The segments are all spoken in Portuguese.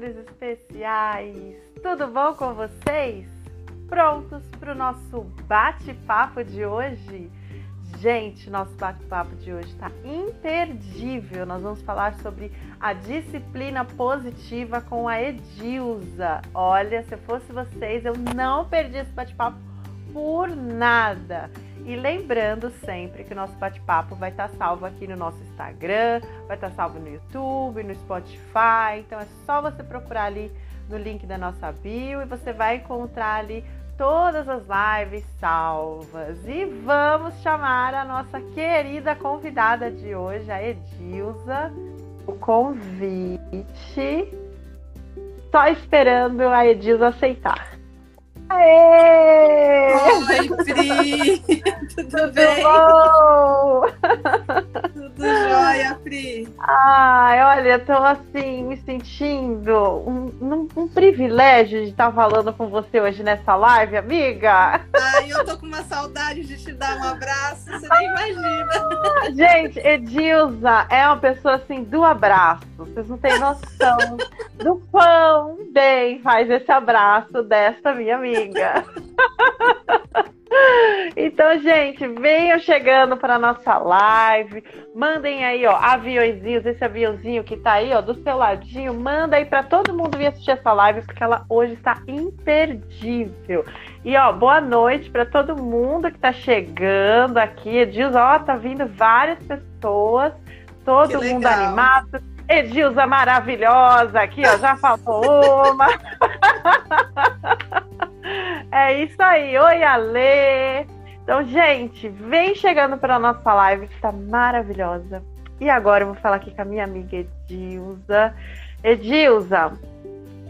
amores especiais! Tudo bom com vocês? Prontos para o nosso bate-papo de hoje? Gente, nosso bate-papo de hoje está imperdível. Nós vamos falar sobre a disciplina positiva com a Edilza. Olha, se fosse vocês, eu não perdi esse bate-papo por nada. E lembrando sempre que o nosso bate-papo vai estar salvo aqui no nosso Instagram, vai estar salvo no YouTube, no Spotify. Então é só você procurar ali no link da nossa bio e você vai encontrar ali todas as lives salvas. E vamos chamar a nossa querida convidada de hoje, a Edilza. O convite. Só esperando a Edilza aceitar. Aê! Oi, Pri! Tudo, Tudo bem? Bom? Tudo jóia, Pri? Ai, olha, tô assim, me sentindo um, um, um privilégio de estar falando com você hoje nessa live, amiga. Ai, eu tô com uma saudade de te dar um abraço, você nem imagina. Gente, Edilza é uma pessoa assim do abraço. Vocês não têm noção do quão bem faz esse abraço dessa minha amiga amiga. Então, gente, venham chegando para nossa live. Mandem aí, ó, aviãozinhos, esse aviãozinho que tá aí, ó, do seu ladinho. Manda aí para todo mundo vir assistir essa live, porque ela hoje está imperdível. E, ó, boa noite para todo mundo que tá chegando aqui. Edilza, ó, tá vindo várias pessoas, todo mundo animado. Edilza maravilhosa aqui, ó, já faltou uma. É isso aí. Oi, Ale. Então, gente, vem chegando para nossa live que está maravilhosa. E agora eu vou falar aqui com a minha amiga Edilza. Edilza,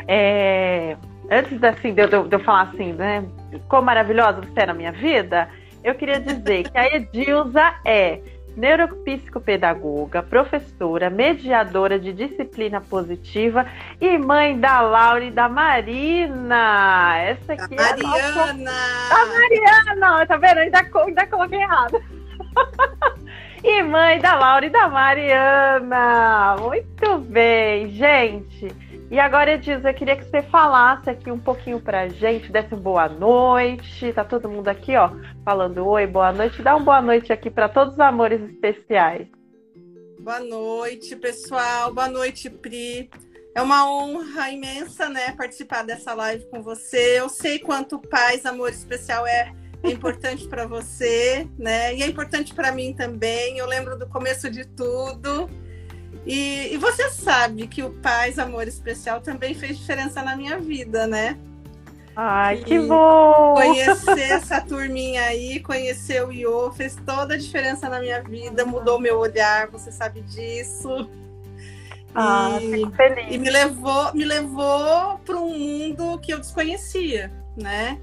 é... antes assim, de, eu, de eu falar assim, né? Quão maravilhosa você é na minha vida, eu queria dizer que a Edilza é neuropsicopedagoga, professora, mediadora de disciplina positiva e mãe da Laura e da Marina. Essa aqui da é Mariana. a nossa... Mariana. Tá vendo? Ainda, ainda coloquei errado. e mãe da Laura e da Mariana. Muito bem, gente. E agora, Edilza, eu queria que você falasse aqui um pouquinho pra gente, desse boa noite. Tá todo mundo aqui, ó, falando oi, boa noite. Dá um boa noite aqui para todos os amores especiais. Boa noite, pessoal. Boa noite, Pri. É uma honra imensa, né, participar dessa live com você. Eu sei quanto paz, amor especial é importante para você, né? E é importante para mim também. Eu lembro do começo de tudo. E, e, você sabe que o Paz Amor Especial também fez diferença na minha vida, né? Ai, e que bom! Conhecer essa turminha aí, conhecer o Iô, fez toda a diferença na minha vida, mudou meu olhar, você sabe disso. Ah, e, fico feliz. E me levou, me levou para um mundo que eu desconhecia, né?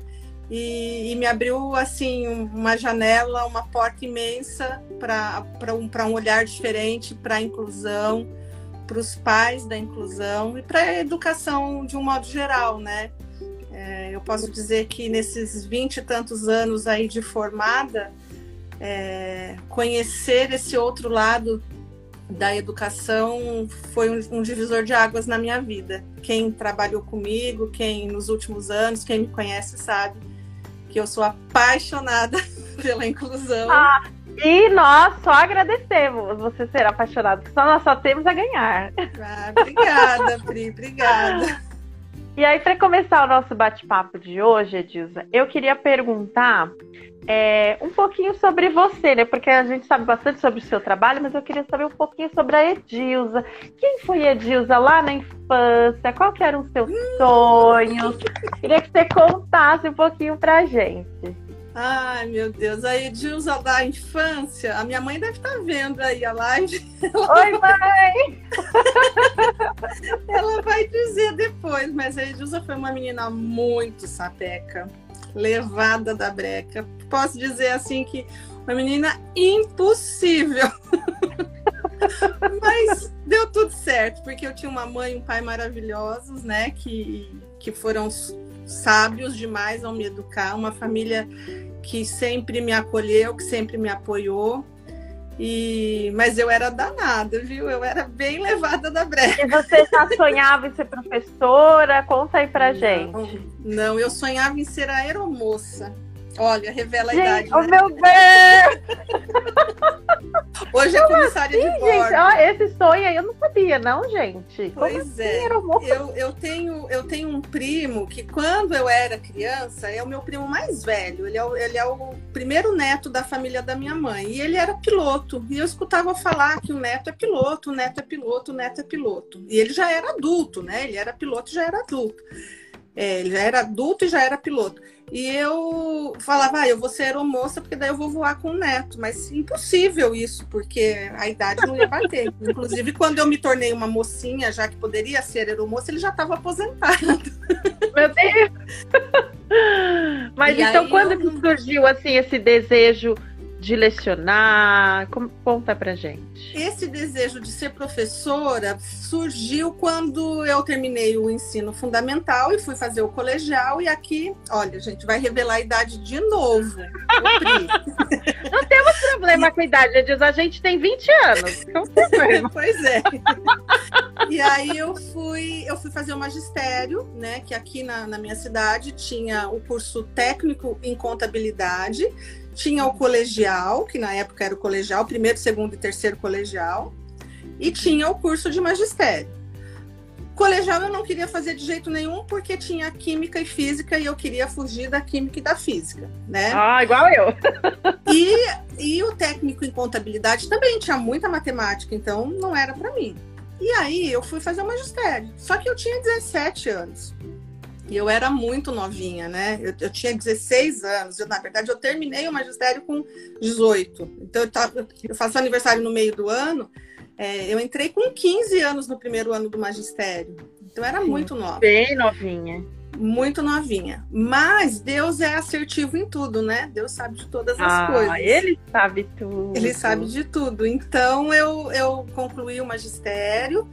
E, e, me abriu assim uma janela, uma porta imensa para um, um olhar diferente para a inclusão, para os pais da inclusão e para a educação de um modo geral, né? É, eu posso dizer que nesses vinte e tantos anos aí de formada, é, conhecer esse outro lado da educação foi um, um, divisor de águas na minha vida. Quem trabalhou comigo, quem nos últimos anos, quem me conhece sabe que eu sou apaixonada pela inclusão. Ah, e nós só agradecemos você ser apaixonado, porque só nós só temos a ganhar. Ah, obrigada, Pri, obrigada. E aí, para começar o nosso bate-papo de hoje, Edilza, eu queria perguntar é, um pouquinho sobre você, né? Porque a gente sabe bastante sobre o seu trabalho, mas eu queria saber um pouquinho sobre a Edilza. Quem foi a Edilza lá na infância? Qual eram os seus sonhos? Queria que você contasse um pouquinho pra gente. Ai, meu Deus, a Edilza da infância, a minha mãe deve estar tá vendo aí a live. Oi, mãe! Ela vai dizer depois, mas a Edilza foi uma menina muito sapeca, levada da breca. Posso dizer assim que uma menina impossível. mas deu tudo certo, porque eu tinha uma mãe e um pai maravilhosos, né, que, que foram sábios demais ao me educar, uma família que sempre me acolheu, que sempre me apoiou. E, mas eu era danada, viu? Eu era bem levada da brecha. E você já sonhava em ser professora? Conta aí pra não, gente. Não, eu sonhava em ser aeromoça. Olha, revela a gente, idade. Oh, né? meu Deus! Hoje é comissária Sim, de bordo. gente, ó, esse sonho aí eu não sabia, não, gente. Como Pois assim, é. aeromoça? Eu, eu, tenho, eu tenho um primo que, quando eu era criança, é o meu primo mais velho. Ele é, o, ele é o primeiro neto da família da minha mãe. E ele era piloto. E eu escutava falar que o neto é piloto, o neto é piloto, o neto é piloto. E ele já era adulto, né? Ele era piloto e já era adulto. É, ele já era adulto e já era piloto. E eu falava, ah, eu vou ser aeromoça, porque daí eu vou voar com o neto. Mas impossível isso, porque a idade não ia bater. Inclusive, quando eu me tornei uma mocinha, já que poderia ser aeromoça, ele já estava aposentado. Meu Deus! Mas E então, quando eu surgiu assim esse desejo de lecionar? Como- conta pra gente. Esse desejo de ser professora surgiu quando eu terminei o ensino fundamental e fui fazer o colegial. E aqui, olha, gente, vai revelar a idade de novo. Ô, Pri. Problema com a idade, diz a gente tem 20 anos. Problema? pois é. E aí eu fui, eu fui fazer o magistério, né? Que aqui na, na minha cidade tinha o curso técnico em contabilidade, tinha o colegial, que na época era o colegial, primeiro, segundo e terceiro colegial, e tinha o curso de magistério. Colegial eu não queria fazer de jeito nenhum, porque tinha química e física, e eu queria fugir da química e da física, né? Ah, igual eu. E, e o técnico em contabilidade também tinha muita matemática, então não era para mim. E aí eu fui fazer o magistério. Só que eu tinha 17 anos. E eu era muito novinha, né? Eu, eu tinha 16 anos. Eu, na verdade, eu terminei o magistério com 18. Então, eu, tava, eu faço aniversário no meio do ano. É, eu entrei com 15 anos no primeiro ano do magistério. Então, eu era Sim. muito nova Bem novinha. muito novinha. Mas Deus é assertivo em tudo, né? Deus sabe de todas as Ah, coisas. ele sabe tudo. Ele sabe de tudo. Então eu, eu concluí o magistério,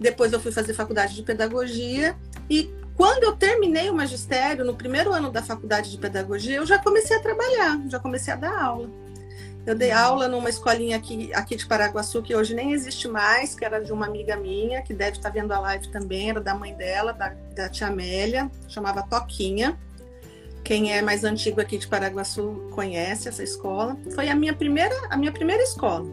depois eu fui fazer faculdade de pedagogia e quando eu terminei o magistério, no primeiro ano da faculdade de pedagogia, eu já comecei a trabalhar, já comecei a dar aula. Eu dei aula numa escolinha aqui, aqui de Paraguaçu, que hoje nem existe mais, que era de uma amiga minha, que deve estar vendo a live também, era da mãe dela, da, da tia Amélia, chamava Toquinha. Quem é mais antigo aqui de Paraguaçu conhece essa escola. Foi a minha primeira, a minha primeira escola.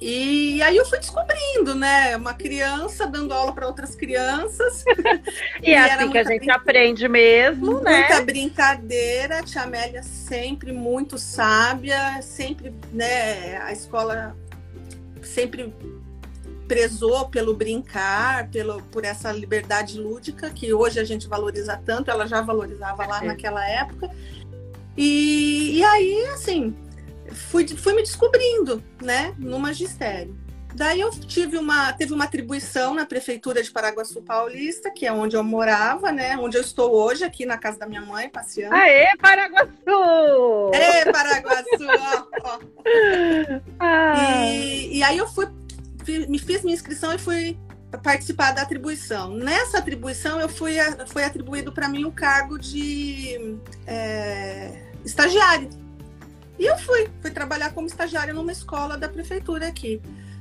E aí eu fui descobrindo, né? Uma criança dando aula para outras crianças. E é E era assim que a muita gente brin- aprende mesmo, né? Muita brincadeira. Tia Amélia sempre muito sábia, sempre, né? A escola sempre prezou pelo brincar, pelo, por essa liberdade lúdica que hoje a gente valoriza tanto, ela já valorizava lá É. naquela época. E, e aí, assim, fui, fui me descobrindo, né, no magistério. Daí eu tive uma, teve uma atribuição na prefeitura de Paraguaçu Paulista, que é onde eu morava, né, onde eu estou hoje, aqui na casa da minha mãe, passeando. Aê, Paraguaçu! Ê, Paraguaçu! ó, ó. Ah, E, e aí eu fui, me fiz minha inscrição e fui participar da atribuição. Nessa atribuição, eu fui, foi atribuído para mim o cargo de é, estagiário. E eu fui, fui trabalhar como estagiária numa escola da prefeitura aqui.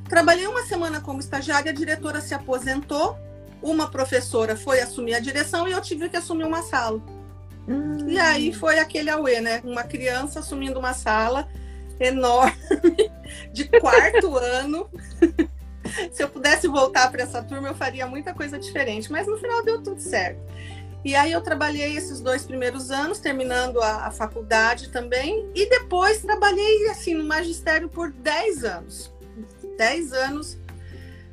Trabalhei uma semana como estagiária, a diretora se aposentou, uma professora foi assumir a direção e eu tive que assumir uma sala. hum. E aí foi aquele auê, né? Uma criança assumindo uma sala enorme de quarto ano. Se eu pudesse voltar para essa turma, eu faria muita coisa diferente, mas no final deu tudo certo. E aí eu trabalhei esses dois primeiros anos, terminando a, a faculdade também, e depois trabalhei assim no magistério por 10 anos. 10 anos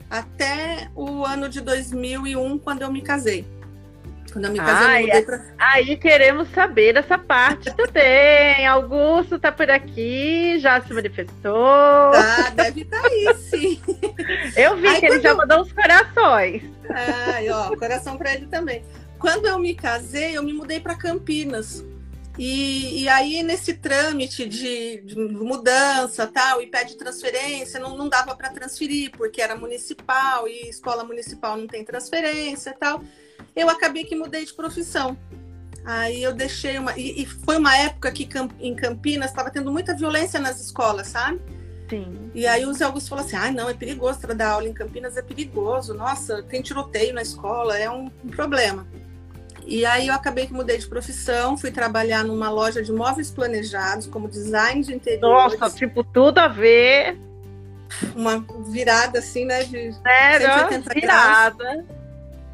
até o ano de 2001, quando eu me casei. Quando eu me casei, Ai, eu mudei pra, Aí queremos saber dessa parte também. Augusto tá por aqui, já se manifestou. Ah, deve estar aí, sim. Eu vi Aí que ele já eu- mandou uns corações. Ai, ó, coração para ele também. Quando eu me casei, eu me mudei para Campinas. E, e aí, nesse trâmite de, de mudança tal, e pede transferência, não, não dava para transferir, porque era municipal e escola municipal não tem transferência tal. Eu acabei que mudei de profissão. Aí eu deixei uma. E, e foi uma época que em Campinas estava tendo muita violência nas escolas, sabe? Sim. E aí o Zé Augusto falou assim: ah, não, é perigoso dar aula em Campinas, é perigoso. Nossa, tem tiroteio na escola, é um, um problema. E aí eu acabei que mudei de profissão, fui trabalhar numa loja de móveis planejados, como design de interiores. Nossa, tipo, tudo a ver. Uma virada assim, né? De Sério? 180 virada. Graus.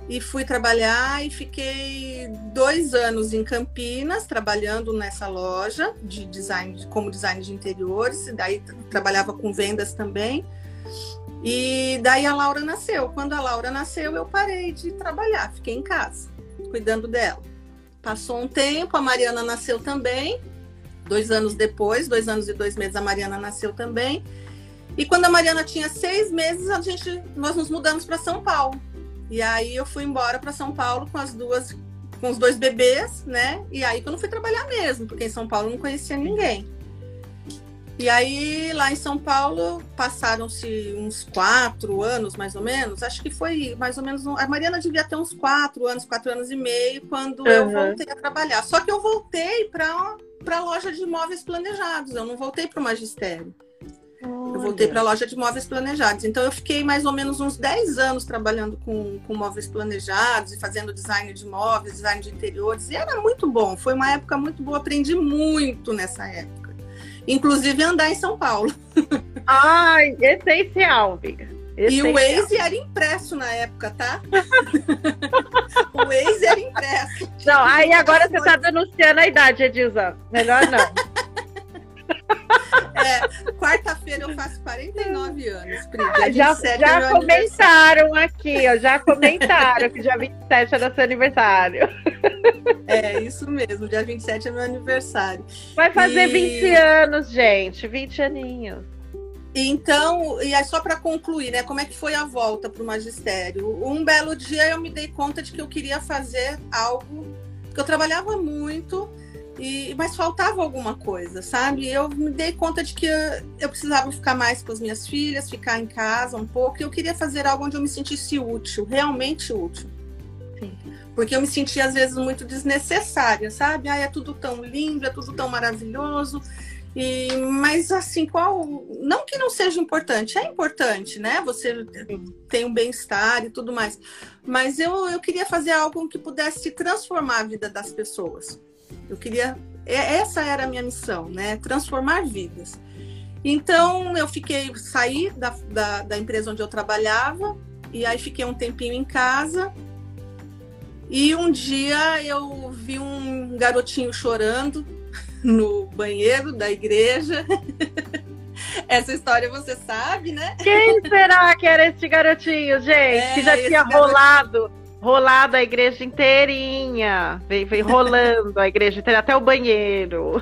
E fui trabalhar e fiquei dois anos em Campinas, trabalhando nessa loja de design, como design de interiores. E daí trabalhava com vendas também. E daí a Laura nasceu. Quando a Laura nasceu, eu parei de trabalhar, fiquei em casa cuidando dela. Passou um tempo, a Mariana nasceu também. Dois anos depois, dois anos e dois meses, a Mariana nasceu também. E quando a Mariana tinha seis meses, a gente, nós nos mudamos para São Paulo. E aí eu fui embora para São Paulo com as duas, com os dois bebês, né? E aí que eu não fui trabalhar mesmo, porque em São Paulo não conhecia ninguém. E aí, lá em São Paulo, passaram-se uns quatro anos, mais ou menos. Acho que foi mais ou menos. A Mariana devia ter uns quatro anos, quatro anos e meio, quando uhum. eu voltei a trabalhar. Só que eu voltei para a loja de móveis planejados, eu não voltei para o magistério. Olha. Eu voltei para a loja de móveis planejados. Então, eu fiquei mais ou menos uns 10 anos trabalhando com, com móveis planejados e fazendo design de móveis, design de interiores. E era muito bom. Foi uma época muito boa. Aprendi muito nessa época inclusive andar em São Paulo. Ai, essencial, amiga. E o Waze era impresso na época, tá? o Waze era impresso. Não, aí agora você tá denunciando a idade, Edilza. Melhor não. Eu faço 49 anos, Pri. já já é comentaram aqui, ó, já comentaram que dia 27 é nosso aniversário. É, isso mesmo, dia 27 é meu aniversário. Vai fazer e... 20 anos, gente, 20 aninhos. Então, e é só para concluir, né? Como é que foi a volta para o magistério? Um belo dia eu me dei conta de que eu queria fazer algo, que eu trabalhava muito, e, mas faltava alguma coisa, sabe? Eu me dei conta de que eu, eu precisava ficar mais com as minhas filhas, ficar em casa um pouco, e eu queria fazer algo onde eu me sentisse útil, realmente útil. Sim. Porque eu me sentia, às vezes, muito desnecessária, sabe? Ah, é tudo tão lindo, é tudo tão maravilhoso. E, mas assim, qual. Não que não seja importante, é importante, né? Você tem um bem-estar e tudo mais. Mas eu, eu queria fazer algo que pudesse transformar a vida das pessoas. Eu queria. Essa era a minha missão, né? Transformar vidas. Então eu fiquei, saí da, da, da empresa onde eu trabalhava, e aí fiquei um tempinho em casa. E um dia eu vi um garotinho chorando no banheiro da igreja. Essa história você sabe, né? Quem será que era esse garotinho, gente? É, que já tinha rolado rolado a igreja inteirinha. Vem, vem rolando a igreja inteira, até o banheiro.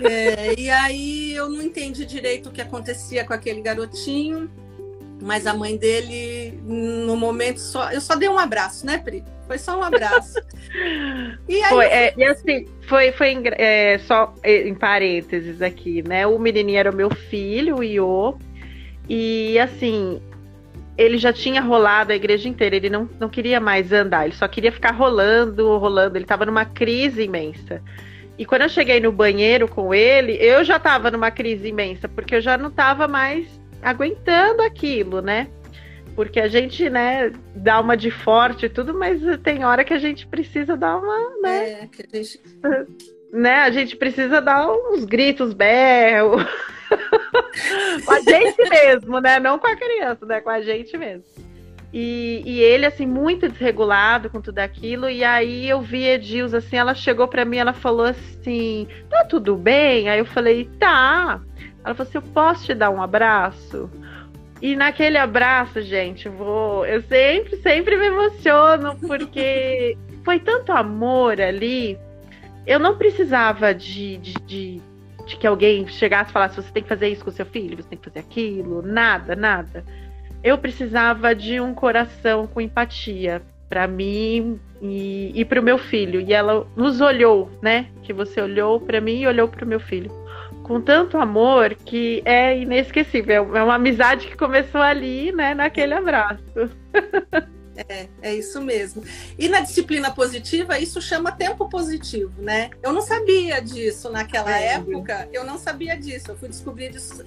É, e aí eu não entendi direito o que acontecia com aquele garotinho, mas a mãe dele, no momento, só. Eu só dei um abraço, né, Pri? Foi só um abraço. e, aí, foi, é, e assim, foi, foi é, só é, em parênteses aqui, né? O menininho era o meu filho, o Iô. E assim, ele já tinha rolado a igreja inteira, ele não, não queria mais andar, ele só queria ficar rolando, rolando, ele estava numa crise imensa. E quando eu cheguei no banheiro com ele, eu já estava numa crise imensa, porque eu já não estava mais aguentando aquilo, né? Porque a gente, né, dá uma de forte e tudo, mas tem hora que a gente precisa dar uma, né? É, que a gente... né, a gente precisa dar uns gritos, berro. com a gente mesmo, né? Não com a criança, né? Com a gente mesmo. E, e, ele, assim, muito desregulado com tudo aquilo. E aí eu vi Edilza, assim, ela chegou para mim, ela falou assim: tá tudo bem? Aí eu falei: tá. Ela falou assim: eu posso te dar um abraço? E naquele abraço, gente, vou. Eu sempre, sempre me emociono, porque foi tanto amor ali. Eu não precisava de, de, de de que alguém chegasse e falasse: você tem que fazer isso com seu filho, você tem que fazer aquilo, nada, nada. Eu precisava de um coração com empatia para mim e, e para o meu filho. E ela nos olhou, né? Que você olhou para mim e olhou para o meu filho com tanto amor que é inesquecível. É uma amizade que começou ali, né? Naquele abraço. É, é isso mesmo. E na disciplina positiva, isso chama tempo positivo, né? Eu não sabia disso naquela é, época, eu não sabia disso. Eu fui descobrir isso,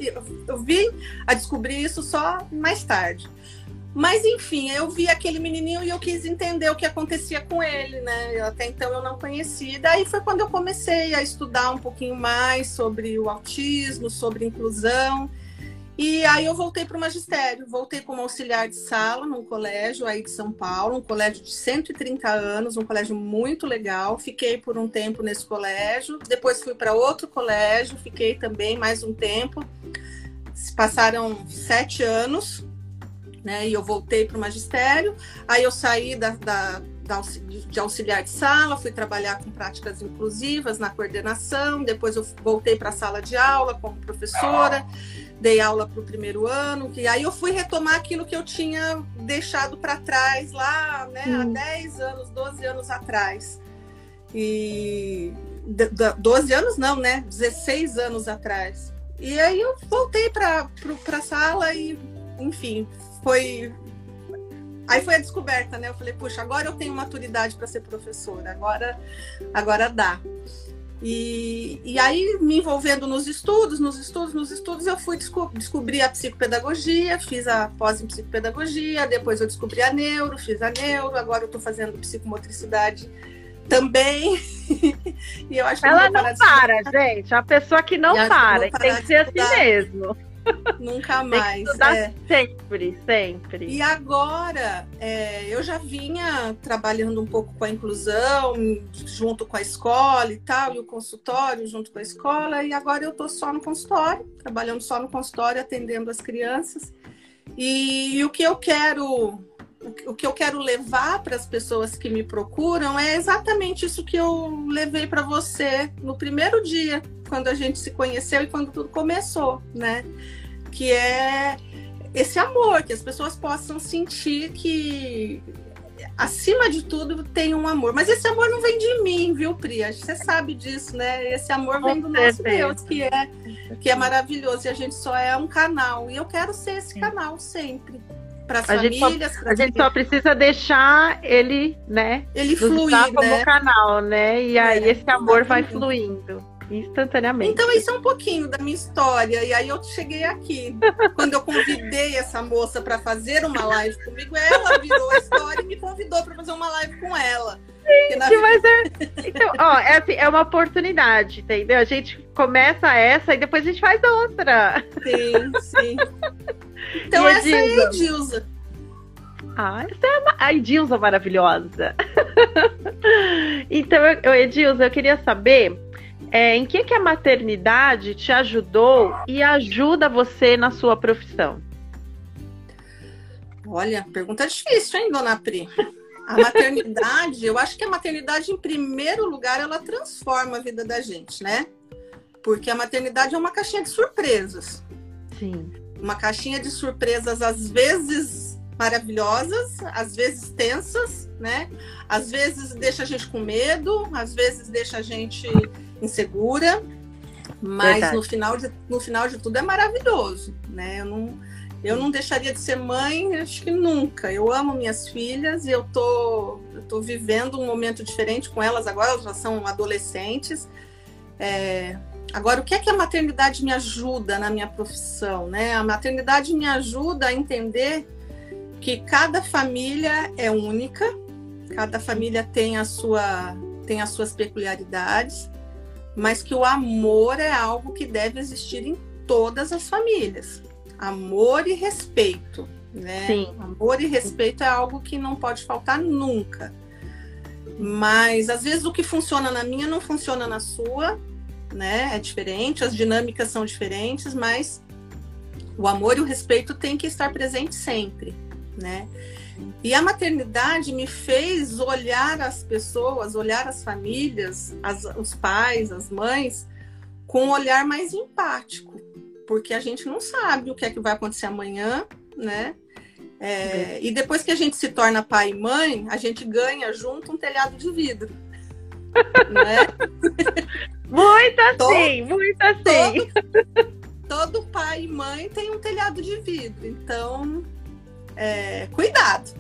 eu vim a descobrir isso só mais tarde. Mas enfim, eu vi aquele menininho e eu quis entender o que acontecia com ele, né? Até então eu não conhecia. E daí foi quando eu comecei a estudar um pouquinho mais sobre o autismo, sobre inclusão. E aí eu voltei para o magistério, voltei como auxiliar de sala num colégio aí de São Paulo, um colégio de 130 anos, um colégio muito legal. Fiquei por um tempo nesse colégio, depois fui para outro colégio, fiquei também mais um tempo. Passaram sete anos, né? E eu voltei para o magistério. Aí eu saí da, da, da, de auxiliar de sala, fui trabalhar com práticas inclusivas na coordenação. Depois eu voltei para a sala de aula como professora dei aula para o primeiro ano, e aí eu fui retomar aquilo que eu tinha deixado para trás lá, né, hum. há 10 anos, 12 anos atrás. E 12 anos não, né? 16 anos atrás. E aí eu voltei para a sala e, enfim, foi. Aí foi a descoberta, né? Eu falei, puxa, agora eu tenho maturidade para ser professora, agora, agora dá. E, e aí, me envolvendo nos estudos, nos estudos, nos estudos, eu fui desco descobrir a psicopedagogia, fiz a pós em psicopedagogia, depois eu descobri a neuro, fiz a neuro, agora eu estou fazendo psicomotricidade também. e eu acho que Ela não para, gente. A pessoa que não para, tem que ser assim mesmo. Nunca mais. É. Sempre, sempre. E agora, é, eu já vinha trabalhando um pouco com a inclusão, junto com a escola e tal, e o consultório junto com a escola, e agora eu estou só no consultório, trabalhando só no consultório, atendendo as crianças. E, e o que eu quero o que eu quero levar para as pessoas que me procuram é exatamente isso que eu levei para você no primeiro dia, quando a gente se conheceu e quando tudo começou, né? Que é esse amor, que as pessoas possam sentir que acima de tudo tem um amor. Mas esse amor não vem de mim, viu, Pri? Você sabe disso, né? Esse amor vem do nosso Deus, que é que é maravilhoso e a gente só é um canal. E eu quero ser esse canal sempre para as famílias. Só, a gente só precisa deixar ele, né? Ele fluir, como né? canal, né? E aí é, esse amor exatamente. vai fluindo instantaneamente. Então, isso é um pouquinho da minha história. E aí eu cheguei aqui. Quando eu convidei essa moça para fazer uma live comigo, ela virou a história e me convidou para fazer uma live com ela. Gente, na... mas é. Então, ó, é, assim, é uma oportunidade, entendeu? A gente começa essa e depois a gente faz outra. Sim, sim. Então, essa é a Edilza. Ah, essa é a, Edilza maravilhosa. então, Edilza, eu queria saber é, em que, que a maternidade te ajudou e ajuda você na sua profissão? Olha, pergunta difícil, hein, dona Pri? A maternidade, eu acho que a maternidade, em primeiro lugar, ela transforma a vida da gente, né? Porque a maternidade é uma caixinha de surpresas. Sim. Uma caixinha de surpresas, às vezes maravilhosas, às vezes tensas, né? Às vezes deixa a gente com medo, às vezes deixa a gente insegura, mas no final, de, no final de tudo é maravilhoso, né? Eu não, eu não deixaria de ser mãe, acho que nunca. Eu amo minhas filhas e eu tô, eu tô vivendo um momento diferente com elas agora, elas já são adolescentes. É, agora, o que é que a maternidade me ajuda na minha profissão, né? A maternidade me ajuda a entender que cada família é única, cada família tem a sua tem as suas peculiaridades mas que o amor é algo que deve existir em todas as famílias. Amor e respeito, né? Sim. Amor e respeito é algo que não pode faltar nunca. Mas às vezes o que funciona na minha não funciona na sua, né? É diferente, as dinâmicas são diferentes, mas o amor e o respeito têm que estar presentes sempre, né? E a maternidade me fez olhar as pessoas, olhar as famílias, as, os pais, as mães, com um olhar mais empático, porque a gente não sabe o que é que vai acontecer amanhã, né? É, e depois que a gente se torna pai e mãe, a gente ganha junto um telhado de vidro. Né? Muito assim, todo, muito assim. Todo, todo pai e mãe tem um telhado de vidro. Então, é, cuidado.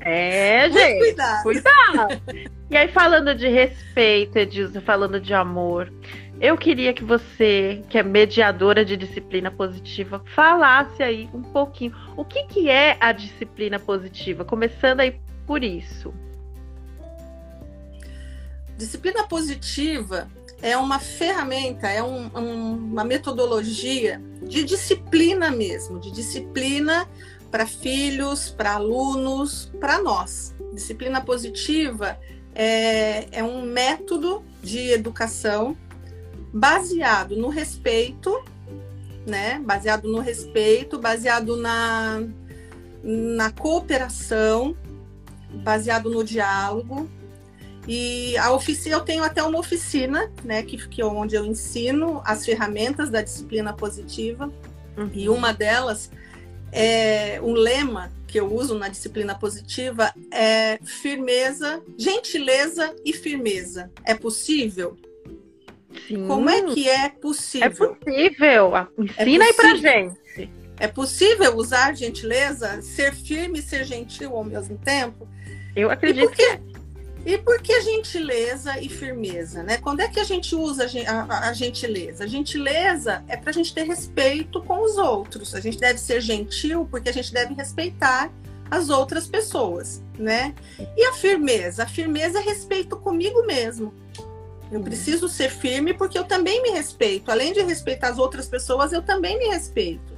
É, gente. Cuidado. Cuidado. E aí, falando de respeito, Edilson, falando de amor, eu queria que você, que é mediadora de disciplina positiva, falasse aí um pouquinho o que, que é a disciplina positiva, começando aí por isso. Disciplina positiva é uma ferramenta, é um, um, uma metodologia de disciplina mesmo, de disciplina para filhos, para alunos, para nós. Disciplina positiva é, é um método de educação baseado no respeito, né? Baseado no respeito, baseado na, na cooperação, baseado no diálogo, e a oficina, eu tenho até uma oficina, né, que, que é onde eu ensino as ferramentas da disciplina positiva. Uhum. E uma delas é um lema que eu uso na disciplina positiva é firmeza, gentileza e firmeza. É possível? Sim. Como é que é possível? É possível. Ensina é aí pra gente. É possível usar gentileza, ser firme e ser gentil ao mesmo tempo? Eu acredito que é. E por que gentileza e firmeza? Né? Quando é que a gente usa a, gentileza? A gentileza é para a gente ter respeito com os outros. A gente deve ser gentil porque a gente deve respeitar as outras pessoas, né? E a firmeza? A firmeza é respeito comigo mesmo. Eu preciso ser firme porque eu também me respeito. Além de respeitar as outras pessoas, eu também me respeito.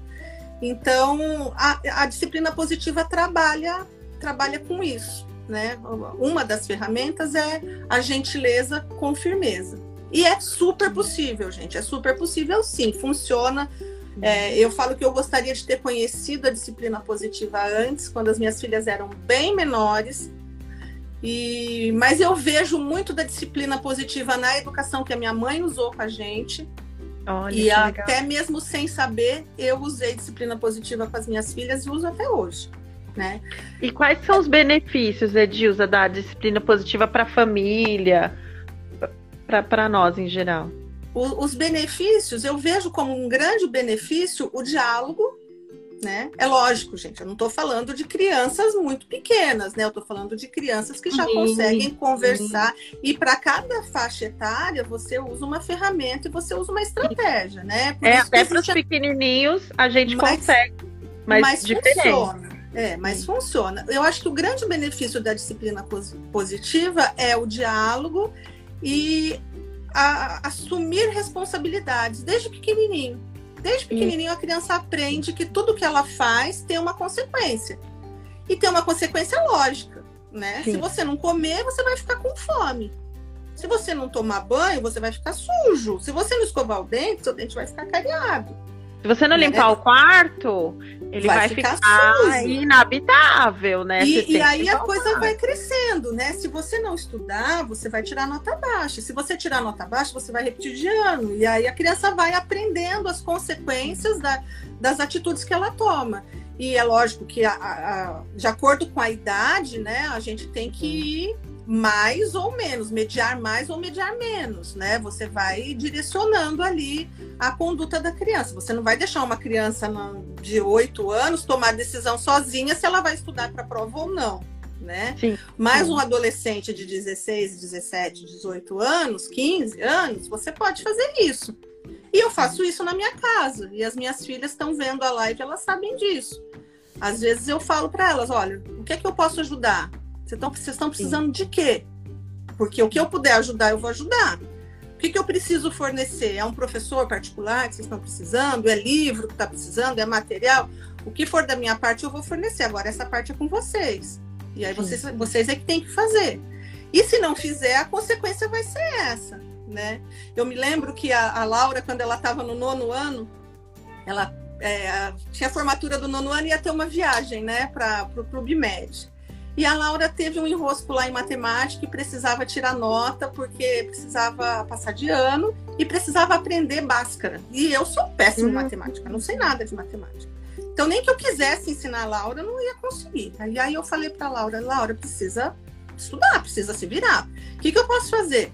Então, a, a disciplina positiva trabalha trabalha com isso né? Uma das ferramentas é a gentileza com firmeza. E é super possível, gente. É super possível, sim. Funciona. É, eu falo que eu gostaria de ter conhecido a disciplina positiva antes, quando as minhas filhas eram bem menores. E, mas eu vejo muito da disciplina positiva na educação que a minha mãe usou com a gente. Olha, e até mesmo sem saber, eu usei disciplina positiva com as minhas filhas e uso até hoje né? E quais são os benefícios, Edilza, da disciplina positiva para a família, para nós em geral? O, os benefícios, eu vejo como um grande benefício o diálogo, né? É lógico, gente, eu não estou falando de crianças muito pequenas, né? Eu estou falando de crianças que já conseguem conversar e para cada faixa etária você usa uma ferramenta e você usa uma estratégia, né? Por é, até para os pequenininhos a gente mas, consegue, mas, mas diferente. funciona. É, mas funciona. Eu acho que o grande benefício da disciplina positiva é o diálogo e a, assumir responsabilidades desde pequenininho. Desde pequenininho a criança aprende que tudo que ela faz tem uma consequência. E tem uma consequência lógica, né? Sim. Se você não comer, você vai ficar com fome. Se você não tomar banho, você vai ficar sujo. Se você não escovar o dente, seu dente vai ficar cariado. Se você não limpar o quarto, ele vai, vai ficar, ficar inabitável, né? E, e aí a coisa vai crescendo, né? Se você não estudar, você vai tirar nota baixa. Se você tirar nota baixa, você vai repetir de ano. E aí a criança vai aprendendo as consequências da, das atitudes que ela toma. E é lógico que, a, a, de acordo com a idade, né, a gente tem que ir mais ou menos, mediar mais ou mediar menos, né? Você vai direcionando ali a conduta da criança. Você não vai deixar uma criança de 8 anos tomar decisão sozinha se ela vai estudar para prova ou não, né? Sim, Mas um adolescente de 16, 17, 18 anos, 15 anos, você pode fazer isso. E eu faço isso na minha casa. E as minhas filhas estão vendo a live, elas sabem disso. Às vezes eu falo para elas, olha, o que é que eu posso ajudar? Vocês estão precisando Sim. de quê? Porque o que eu puder ajudar, eu vou ajudar. O que, que eu preciso fornecer? É um professor particular que vocês estão precisando? É livro que está precisando? É material? O que for da minha parte, eu vou fornecer. Agora, essa parte é com vocês. E aí, vocês, vocês é que tem que fazer. E se não fizer, a consequência vai ser essa, né? Eu me lembro que a, a Laura, quando ela estava no nono ano, ela é, tinha a formatura do nono ano e ia ter uma viagem, né, para o Clube Med. E a Laura teve um enrosco lá em matemática e precisava tirar nota porque precisava passar de ano e precisava aprender Bhaskara. E eu sou péssima em uhum. matemática, não sei nada de matemática. Então, nem que eu quisesse ensinar a Laura, eu não ia conseguir. E aí eu falei para a Laura, Laura, precisa estudar, precisa se virar. O que, que eu posso fazer?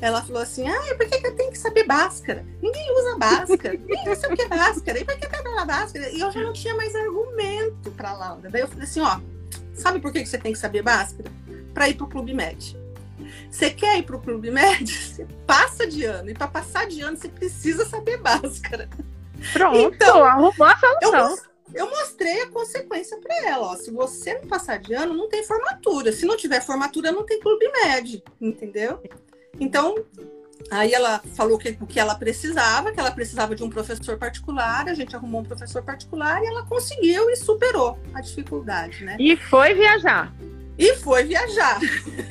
Ela falou assim: ah, por que, que eu tenho que saber Bhaskara? Ninguém usa Bhaskara, ninguém sabe o que é Bhaskara. E por que é Bhaskara? E eu já não tinha mais argumento para Laura. Daí eu falei assim: ó, Sabe por que você tem que saber Bhaskara? Para ir para o Clube Med. Você quer ir para o Clube Med? Você passa de ano. E para passar de ano, você precisa saber Bhaskara. Pronto, então, arrumou a solução. Eu, eu mostrei a consequência para ela. Ó, se você não passar de ano, não tem formatura. Se não tiver formatura, não tem Clube Med. Entendeu? Então, Aí ela falou que, o que ela precisava, que ela precisava de um professor particular, a gente arrumou um professor particular e ela conseguiu e superou a dificuldade, né? E foi viajar. E foi viajar.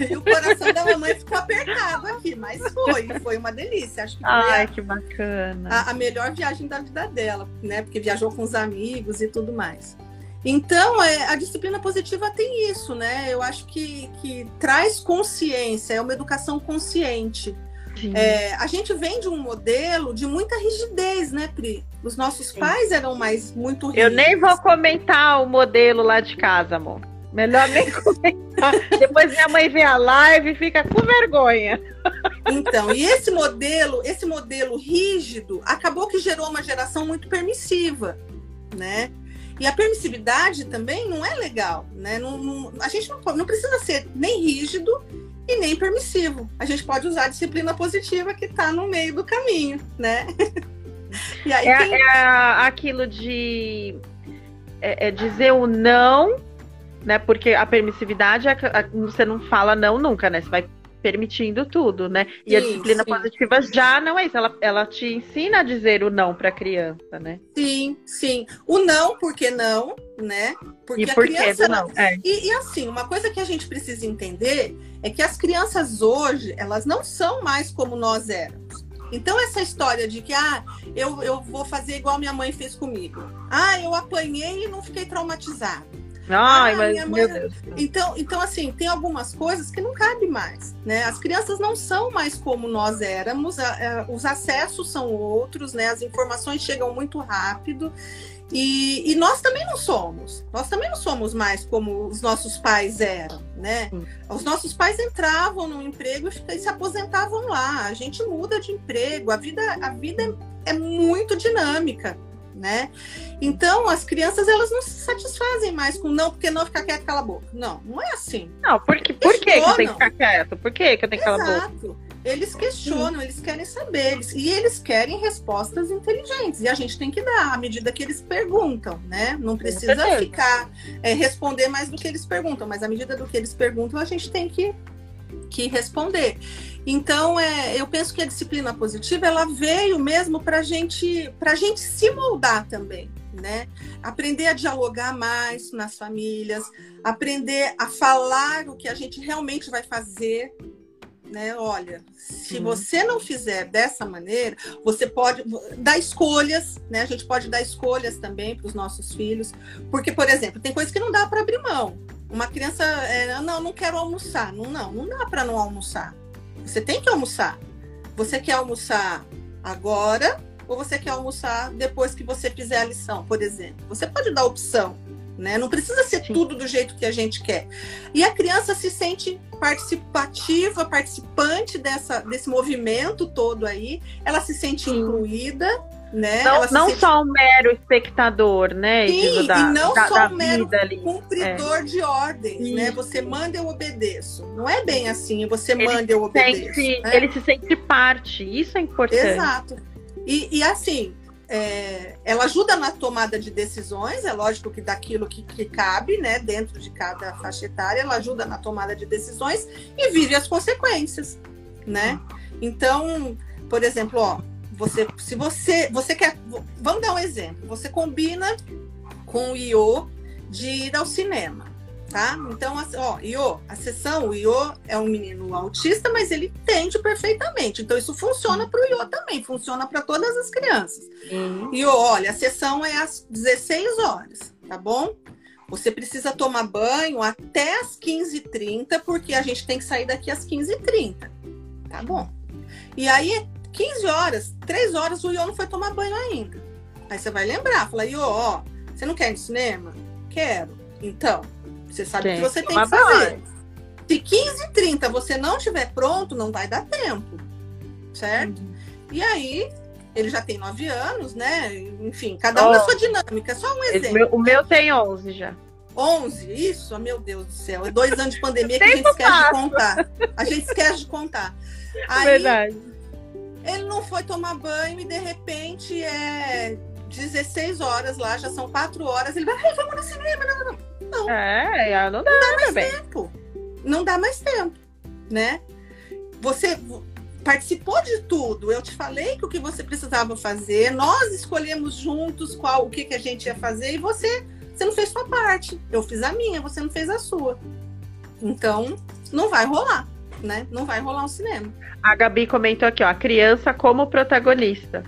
E o coração da mamãe ficou apertado aqui, mas foi, foi uma delícia. Acho que foi Ai, a, que bacana. A, a melhor viagem da vida dela, né? Porque viajou com os amigos e tudo mais. Então, é, a disciplina positiva tem isso, né? Eu acho que, que traz consciência, é uma educação consciente. É, a gente vem de um modelo de muita rigidez, né, Pri? Os nossos Sim. pais eram mais muito rígidos. Eu nem vou comentar o modelo lá de casa, amor. Melhor nem comentar. Depois minha mãe vê a live e fica com vergonha. Então, e esse modelo, esse modelo rígido, acabou que gerou uma geração muito permissiva, né? E a permissividade também não é legal, né? Não, não, a gente não, não precisa ser nem rígido e nem permissivo. A gente pode usar a disciplina positiva que está no meio do caminho, né? e aí é, tem... é aquilo de é, é dizer o não, né? Porque a permissividade é, você não fala não nunca, né? Você vai permitindo tudo, né? E sim, a disciplina sim. positiva já não é isso, ela, ela te ensina a dizer o não para a criança, né? Sim, sim. O não, porque não, né? Porque e por a criança não. É. E, e, assim, uma coisa que a gente precisa entender é que as crianças hoje, elas não são mais como nós éramos. Então, essa história de que, ah, eu, eu vou fazer igual minha mãe fez comigo. Ah, eu apanhei e não fiquei traumatizado. Ai, ah, mas mãe... Então, então, assim, tem algumas coisas que não cabe mais, né? As crianças não são mais como nós éramos, os acessos são outros, né? As informações chegam muito rápido. E, e, nós também não somos. Nós também não somos mais como os nossos pais eram, né? Os nossos pais entravam no emprego e se aposentavam lá. A gente muda de emprego. A vida, a vida é muito dinâmica né? Então, as crianças, elas não se satisfazem mais com não, porque não ficar quieto, cala a boca. Não, não é assim. Não, porque, por que, que eu tenho que ficar quieto? Por que, que eu tenho que calar a boca? Eles questionam, eles querem saber, eles, e eles querem respostas inteligentes. E a gente tem que dar à medida que eles perguntam, né? Não precisa ficar é, responder mais do que eles perguntam, mas à medida do que eles perguntam, a gente tem que, que responder. Então, é, eu penso que a disciplina positiva ela veio mesmo para gente, a gente se moldar também, né? Aprender a dialogar mais nas famílias, aprender a falar o que a gente realmente vai fazer, né? Olha, se você não fizer dessa maneira, você pode dar escolhas, né? A gente pode dar escolhas também para os nossos filhos, porque, por exemplo, tem coisas que não dá para abrir mão. Uma criança, é, não, não quero almoçar, não, não, não dá para não almoçar. Você tem que almoçar. Você quer almoçar agora ou você quer almoçar depois que você fizer a lição, por exemplo? Você pode dar opção, né? Não precisa ser Sim. tudo do jeito que a gente quer. E a criança se sente participativa, participante dessa, desse movimento todo aí. Ela se sente Sim. incluída né? Não, não sente... só um mero espectador, né? Sim, da, e não da, só da um mero cumpridor é. de ordens, né? Você manda, eu obedeço. Não é bem assim, você ele manda, eu obedeço. Sente, né? Ele se sente parte, isso é importante. Exato. E, e assim, é, ela ajuda na tomada de decisões, é lógico que daquilo que, que, cabe, né, dentro de cada faixa etária, ela ajuda na tomada de decisões e vive as consequências, né? Então, por exemplo, ó, você, se você, você quer, vamos dar um exemplo. Você combina com o Iô de ir ao cinema, tá? Então, ó, Iô, a sessão, o Iô é um menino autista, mas ele entende perfeitamente. Então, isso funciona para o Iô também, funciona para todas as crianças. Uhum. Iô, olha, a sessão é às 16 horas, tá bom? Você precisa tomar banho até às 15h30, porque a gente tem que sair daqui às 15h30. Tá bom. E aí, 15 horas, 3 horas, o Iô não foi tomar banho ainda. Aí você vai lembrar, fala, Iô, ó, você não quer ir no cinema? Quero. Então, você sabe o que você tem que fazer. Se 15 e 30 você não estiver pronto, não vai dar tempo. Certo? Uhum. E aí, ele já tem 9 anos, né? Enfim, cada um oh, na sua dinâmica. Só um exemplo. Meu, o meu tem 11 já. 11, isso, oh, meu Deus do céu. É dois anos de pandemia que a gente esquece de contar. A gente esquece de contar. Aí, Verdade. Ele não foi tomar banho e de repente é 16 horas lá, já são 4 horas. Ele vai, vamos no cinema. Não, não, não. É, não dá, não dá mais também. tempo. Não dá mais tempo, né? Você participou de tudo. Eu te falei que o que você precisava fazer, nós escolhemos juntos qual o que, que a gente ia fazer e você, você não fez sua parte. Eu fiz a minha, você não fez a sua. Então, não vai rolar, né? Não vai rolar um cinema. A Gabi comentou aqui, ó, a criança como protagonista.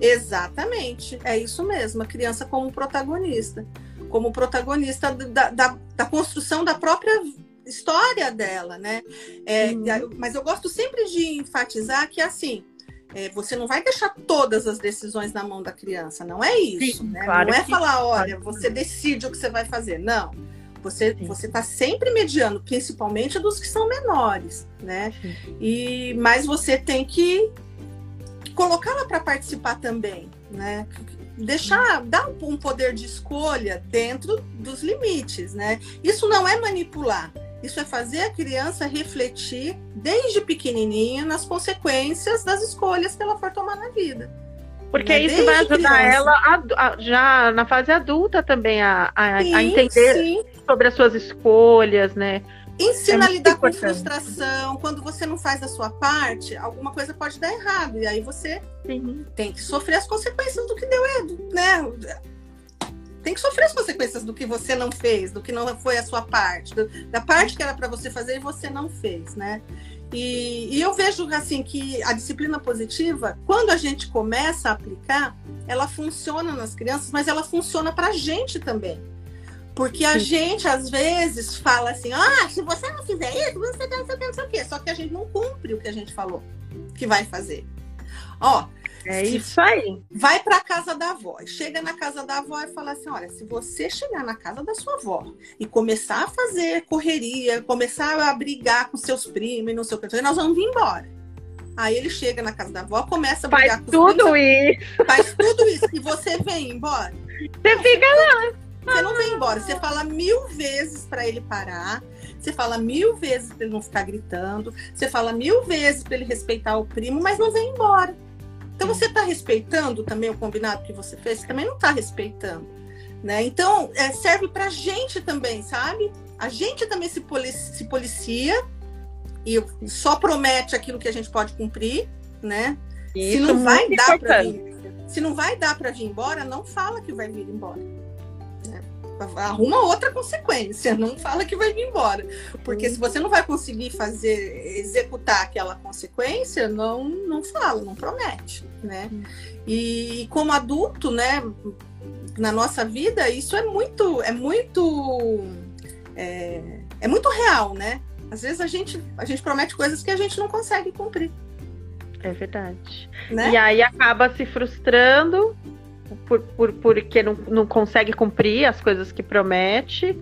Exatamente, é isso mesmo, a criança como protagonista, como protagonista da, da, da construção da própria história dela, né? É, uhum. Mas eu gosto sempre de enfatizar que assim. É, você não vai deixar todas as decisões na mão da criança, não é isso, Sim, né? Claro não é falar, olha, você decide o que você vai fazer, não. Você você está sempre mediando, principalmente dos que são menores, né? E mas você tem que colocá-la para participar também, né? Deixar dar um poder de escolha dentro dos limites, né? Isso não é manipular, isso é fazer a criança refletir desde pequenininha nas consequências das escolhas que ela for tomar na vida. Porque né? isso vai ajudar criança. ela a, a, já na fase adulta também a, a, sim, a entender sim. sobre as suas escolhas, né? Ensina é a lidar importante. com frustração. Quando você não faz a sua parte, alguma coisa pode dar errado. E aí você sim. tem que sofrer as consequências do que deu errado, né? tem que sofrer as consequências do que você não fez, do que não foi a sua parte, do, da parte que era para você fazer e você não fez, né? E, e, eu vejo assim que a disciplina positiva, quando a gente começa a aplicar, ela funciona nas crianças, mas ela funciona para a gente também. Porque a gente, às vezes, fala assim: ah, se você não fizer isso, você não sei o quê. Só que a gente não cumpre o que a gente falou que vai fazer. Ó, é isso aí. Vai para a casa da avó. Chega na casa da avó e fala assim: olha, se você chegar na casa da sua avó e começar a fazer correria, começar a brigar com seus primos e não sei o que, nós vamos vir embora. Aí ele chega na casa da avó, começa a brigar faz com tudo primos, isso. Faz tudo isso. E você vem embora. Você fica lá. Você não vem embora. Você fala mil vezes para ele parar. Você fala mil vezes para ele não ficar gritando. Você fala mil vezes para ele respeitar o primo, mas não vem embora. Então você está respeitando também o combinado que você fez? Você também não está respeitando. Né? Então, é, serve para a gente também, sabe? A gente também se, policia, se policia e só promete aquilo que a gente pode cumprir, né? Isso, se não vai dar para vir, se não vai dar para vir embora, não fala que vai vir embora arruma outra consequência, não fala que vai vir embora. Porque se você não vai conseguir fazer, executar aquela consequência, não, não fala, não promete, né? E como adulto, né, na nossa vida, isso é muito, é muito, é, é muito real, né? Às vezes a gente, a gente promete coisas que a gente não consegue cumprir. É verdade. Né? E aí acaba se frustrando por, por, porque não, não consegue cumprir as coisas que promete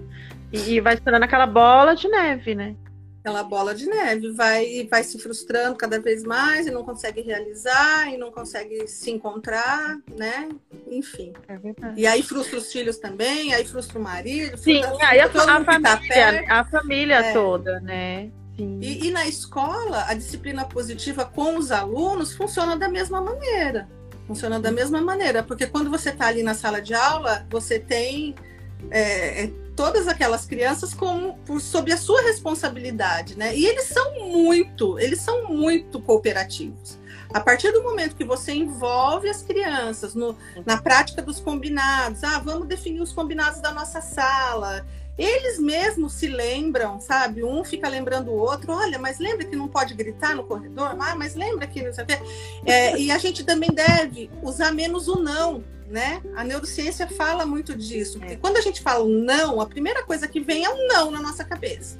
e, e vai se tornando aquela bola de neve, né? Aquela bola de neve vai, vai se frustrando cada vez mais e não consegue realizar e não consegue se encontrar, né? Enfim. É e aí frustra os filhos também, aí frustra o marido. Sim, aí a, a, tá família, tá a família é. toda, né? E, e, na escola, a disciplina positiva com os alunos funciona da mesma maneira. Funciona da mesma maneira, porque quando você está ali na sala de aula, você tem é, é, todas aquelas crianças como por, sob a sua responsabilidade, né? E eles são muito, eles são muito cooperativos. A partir do momento que você envolve as crianças no, na prática dos combinados, ah, vamos definir os combinados da nossa sala, eles mesmos se lembram, sabe? Um fica lembrando o outro, olha, mas lembra que não pode gritar no corredor? Ah, mas lembra que não sei o quê. É, e a gente também deve usar menos o não, né? A neurociência fala muito disso. Porque quando a gente fala o não, a primeira coisa que vem é um não na nossa cabeça.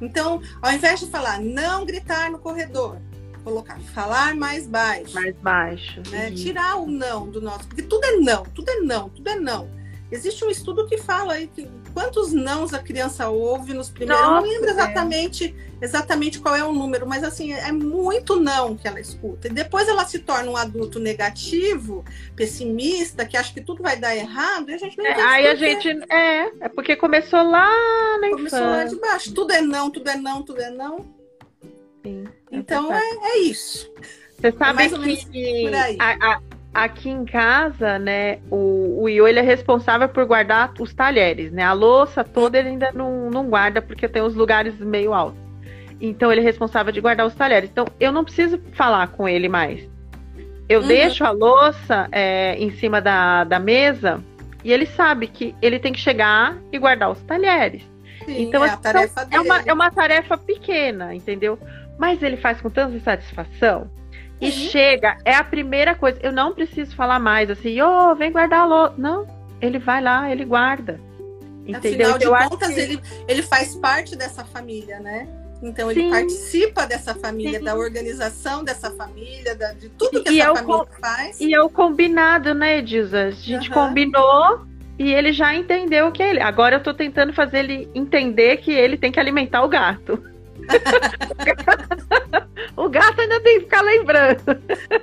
Então, ao invés de falar não gritar no corredor, colocar falar mais baixo. Mais baixo. Né? Tirar o não do nosso. Porque tudo é não, tudo é não, tudo é não. Existe um estudo que fala aí que quantos nãos a criança ouve nos primeiros. Nossa, eu não lembro é. exatamente, é. exatamente qual é o número, mas assim, é muito não que ela escuta. E depois ela se torna um adulto negativo, pessimista, que acha que tudo vai dar errado, e a gente não é, Aí a gente. É, é porque começou lá na Começou infância. lá de baixo. Tudo é não, tudo é não, tudo é não. Sim, é então é, é, isso. Você é sabe que a, a, aqui em casa, né, o, o Io, ele é responsável por guardar os talheres, né? A louça toda ele ainda não, não guarda porque tem os lugares meio altos. Então ele é responsável de guardar os talheres. Então eu não preciso falar com ele mais. Eu uhum. deixo a louça é, em cima da, da mesa e ele sabe que ele tem que chegar e guardar os talheres. Sim, então, é, então é, uma, é uma tarefa pequena, entendeu? Mas ele faz com tanta satisfação e chega, é a primeira coisa. Eu não preciso falar mais assim, ô, oh, vem guardar a louça. Não, ele vai lá, ele guarda. Entendeu? Afinal de eu contas, que... ele, ele faz parte dessa família, né? Então ele Sim. participa dessa família, Sim. da organização dessa família, da, de tudo que e essa é família faz. E é o combinado, né, Edilza? A gente uhum. combinou e ele já entendeu o que é ele. Agora eu tô tentando fazer ele entender que ele tem que alimentar o gato. o gato ainda tem que ficar lembrando.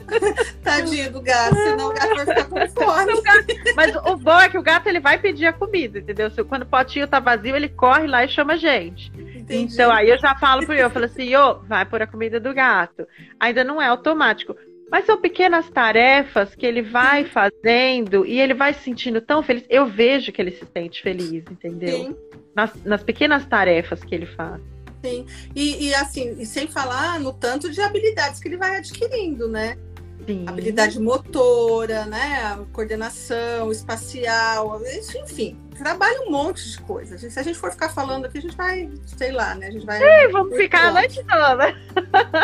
Tadinho do gato, senão o gato vai ficar com fome. Mas o bom é que o gato ele vai pedir a comida, entendeu? Quando o potinho tá vazio, ele corre lá e chama a gente. Entendi. Então aí eu já falo pro eu, eu falo assim, ô, vai por a comida do gato. Ainda não é automático. Mas são pequenas tarefas que ele vai fazendo e ele vai se sentindo tão feliz. Eu vejo que ele se sente feliz, entendeu? Sim. Nas, nas pequenas tarefas que ele faz. Sim. E, e assim, e sem falar no tanto de habilidades que ele vai adquirindo, né? Sim. Habilidade motora, né? Coordenação espacial, isso, enfim, trabalha um monte de coisas. Se a gente for ficar falando aqui, a gente vai, sei lá, né? A gente vai. Ei, vamos ficar a noite toda.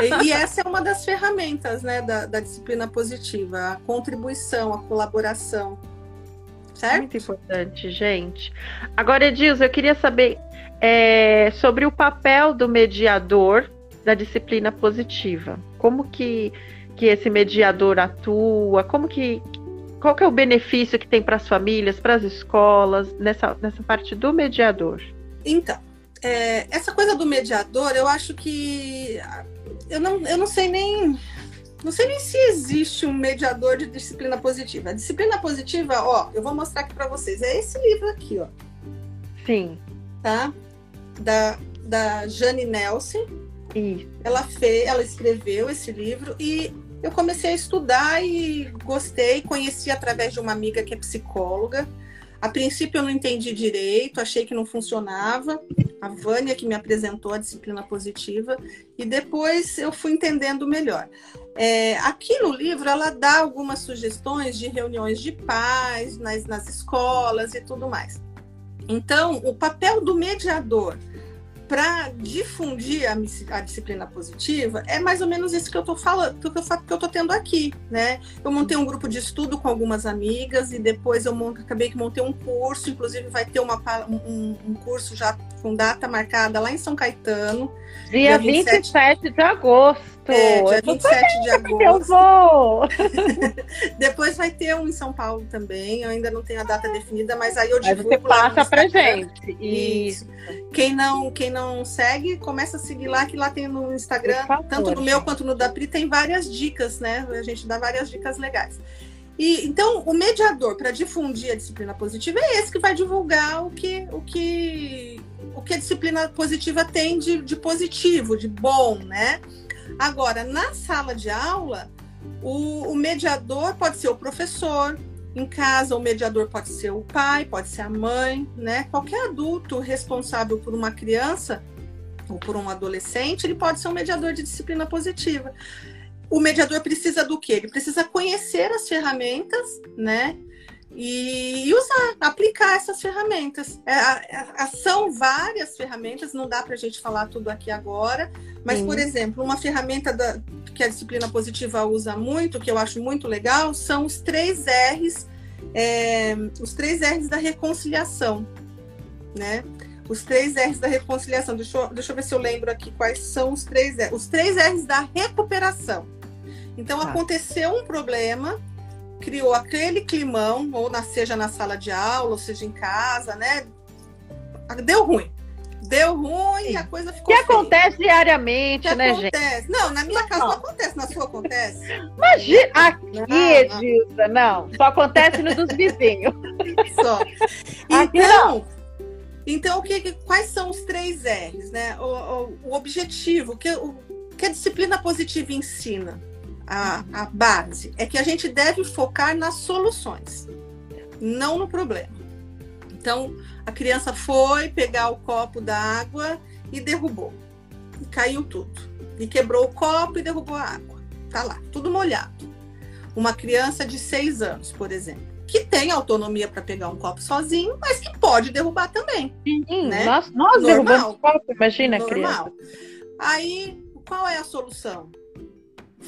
E, e, essa é uma das ferramentas, né, da, da disciplina positiva, a contribuição, a colaboração. Certo? Muito importante, gente. Agora, Edilson, eu queria saber é, sobre o papel do mediador da disciplina positiva. Como que, que esse mediador atua? Como que qual que é o benefício que tem para as famílias, para as escolas nessa, nessa parte do mediador? Então, é, essa coisa do mediador, eu acho que eu não, eu não sei nem não sei nem se existe um mediador de disciplina positiva. A disciplina positiva, ó, eu vou mostrar aqui para vocês. É esse livro aqui, ó. Sim. Tá? da, da Jane Nelson. Isso. Ela fez, ela escreveu esse livro e eu comecei a estudar e gostei, conheci através de uma amiga que é psicóloga. A princípio eu não entendi direito, achei que não funcionava. A Vânia que me apresentou a disciplina positiva e depois eu fui entendendo melhor. É, aqui no livro ela dá algumas sugestões de reuniões de pais nas, nas escolas e tudo mais. Então, o papel do mediador para difundir a, a, disciplina positiva é mais ou menos isso que eu estou falando, que eu, que eu tô tendo aqui, né? Eu montei um grupo de estudo com algumas amigas e depois eu monto, acabei que montei um curso, inclusive vai ter uma, um, um curso já com data marcada lá em São Caetano. Dia, dia 27, 27 de agosto. É, dia 27 de agosto. Eu vou! Depois vai ter um em São Paulo também. Eu ainda não tenho a data definida, mas aí eu divulgo. Aí você passa pra gente. Isso. Quem não, quem não segue, começa a seguir lá, que lá tem no Instagram, tanto no meu quanto no da Pri, tem várias dicas, né? A gente dá várias dicas legais. E, então, o mediador para difundir a disciplina positiva é esse que vai divulgar o que, o que, o que a disciplina positiva tem de, de positivo, de bom, né? Agora, na sala de aula, o, o mediador pode ser o professor, em casa, o mediador pode ser o pai, pode ser a mãe, né? Qualquer adulto responsável por uma criança ou por um adolescente, ele pode ser um mediador de disciplina positiva. O mediador precisa do quê? Ele precisa conhecer as ferramentas, né? E, usar, aplicar essas ferramentas. É, é, são várias ferramentas, não dá para a gente falar tudo aqui agora, mas, por exemplo, uma ferramenta da, que a disciplina positiva usa muito, que eu acho muito legal, são os três R's, é, os três R's da reconciliação, né? Os três R's da reconciliação. Deixa eu, deixa eu ver se eu lembro aqui quais são os três R's. Os três R's da recuperação. Então, ah. aconteceu um problema, criou aquele climão, ou na, seja na sala de aula, ou seja em casa, né? Deu ruim. Deu ruim e a coisa ficou. Que feia. acontece diariamente, que né, acontece. gente? Não, na minha casa não, não acontece, na sua acontece. Imagina, aqui, Edilza, não. Só acontece no dos vizinhos. Só. Então, então o que, quais são os três R's, né? O, o, o objetivo, que, o que a disciplina positiva ensina, a, a base, é que a gente deve focar nas soluções, não no problema. Então, a criança foi pegar o copo da água e derrubou. E caiu tudo. E quebrou o copo e derrubou a água. Tá lá, tudo molhado. Uma criança de seis anos, por exemplo, que tem autonomia para pegar um copo sozinho, mas que pode derrubar também. Sim, né? nós, nós derrubamos copo, imagina Normal. criança. Aí, qual é a solução?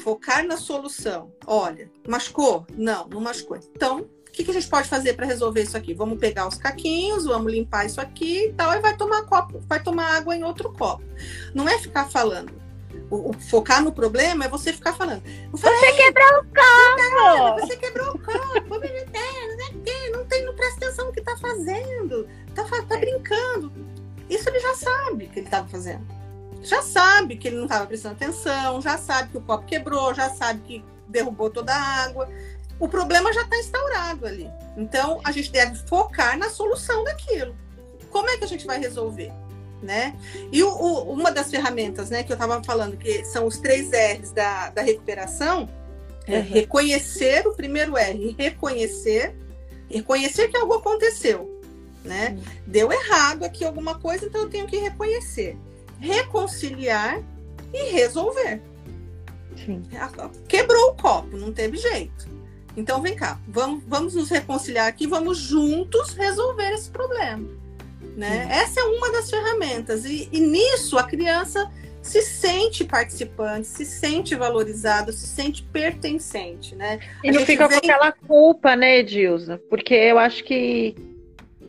Focar na solução. Olha, machucou? Não, não machucou. Então, que, que a gente pode fazer para resolver isso aqui? Vamos pegar os caquinhos, vamos limpar isso aqui e tal, e vai tomar copo, vai tomar água em outro copo. Não é ficar falando. O, o focar no problema é você ficar falando. Você quebrou o copo! Você quebrou o copo, não, não tem, não presta atenção no que está fazendo. Tá, tá brincando. Isso ele já sabe que ele estava fazendo. Já sabe que ele não estava prestando atenção, já sabe que o copo quebrou, já sabe que derrubou toda a água o problema já está instaurado ali. Então, a gente deve focar na solução daquilo. Como é que a gente vai resolver? Né? E o, o, uma das ferramentas né, que eu estava falando, que são os três R's da, da recuperação, é uhum. reconhecer o primeiro R, reconhecer, reconhecer que algo aconteceu. Né? Uhum. Deu errado aqui alguma coisa, então eu tenho que reconhecer. Reconciliar e resolver. Sim. Quebrou o copo, não teve jeito. Então, vem cá, vamos, vamos nos reconciliar aqui, vamos juntos resolver esse problema. Né? Essa é uma das ferramentas. E, e, nisso a criança se sente participante, se sente valorizado, se sente pertencente. Né? E não fica vem... com aquela culpa, né, Edilza? Porque eu acho que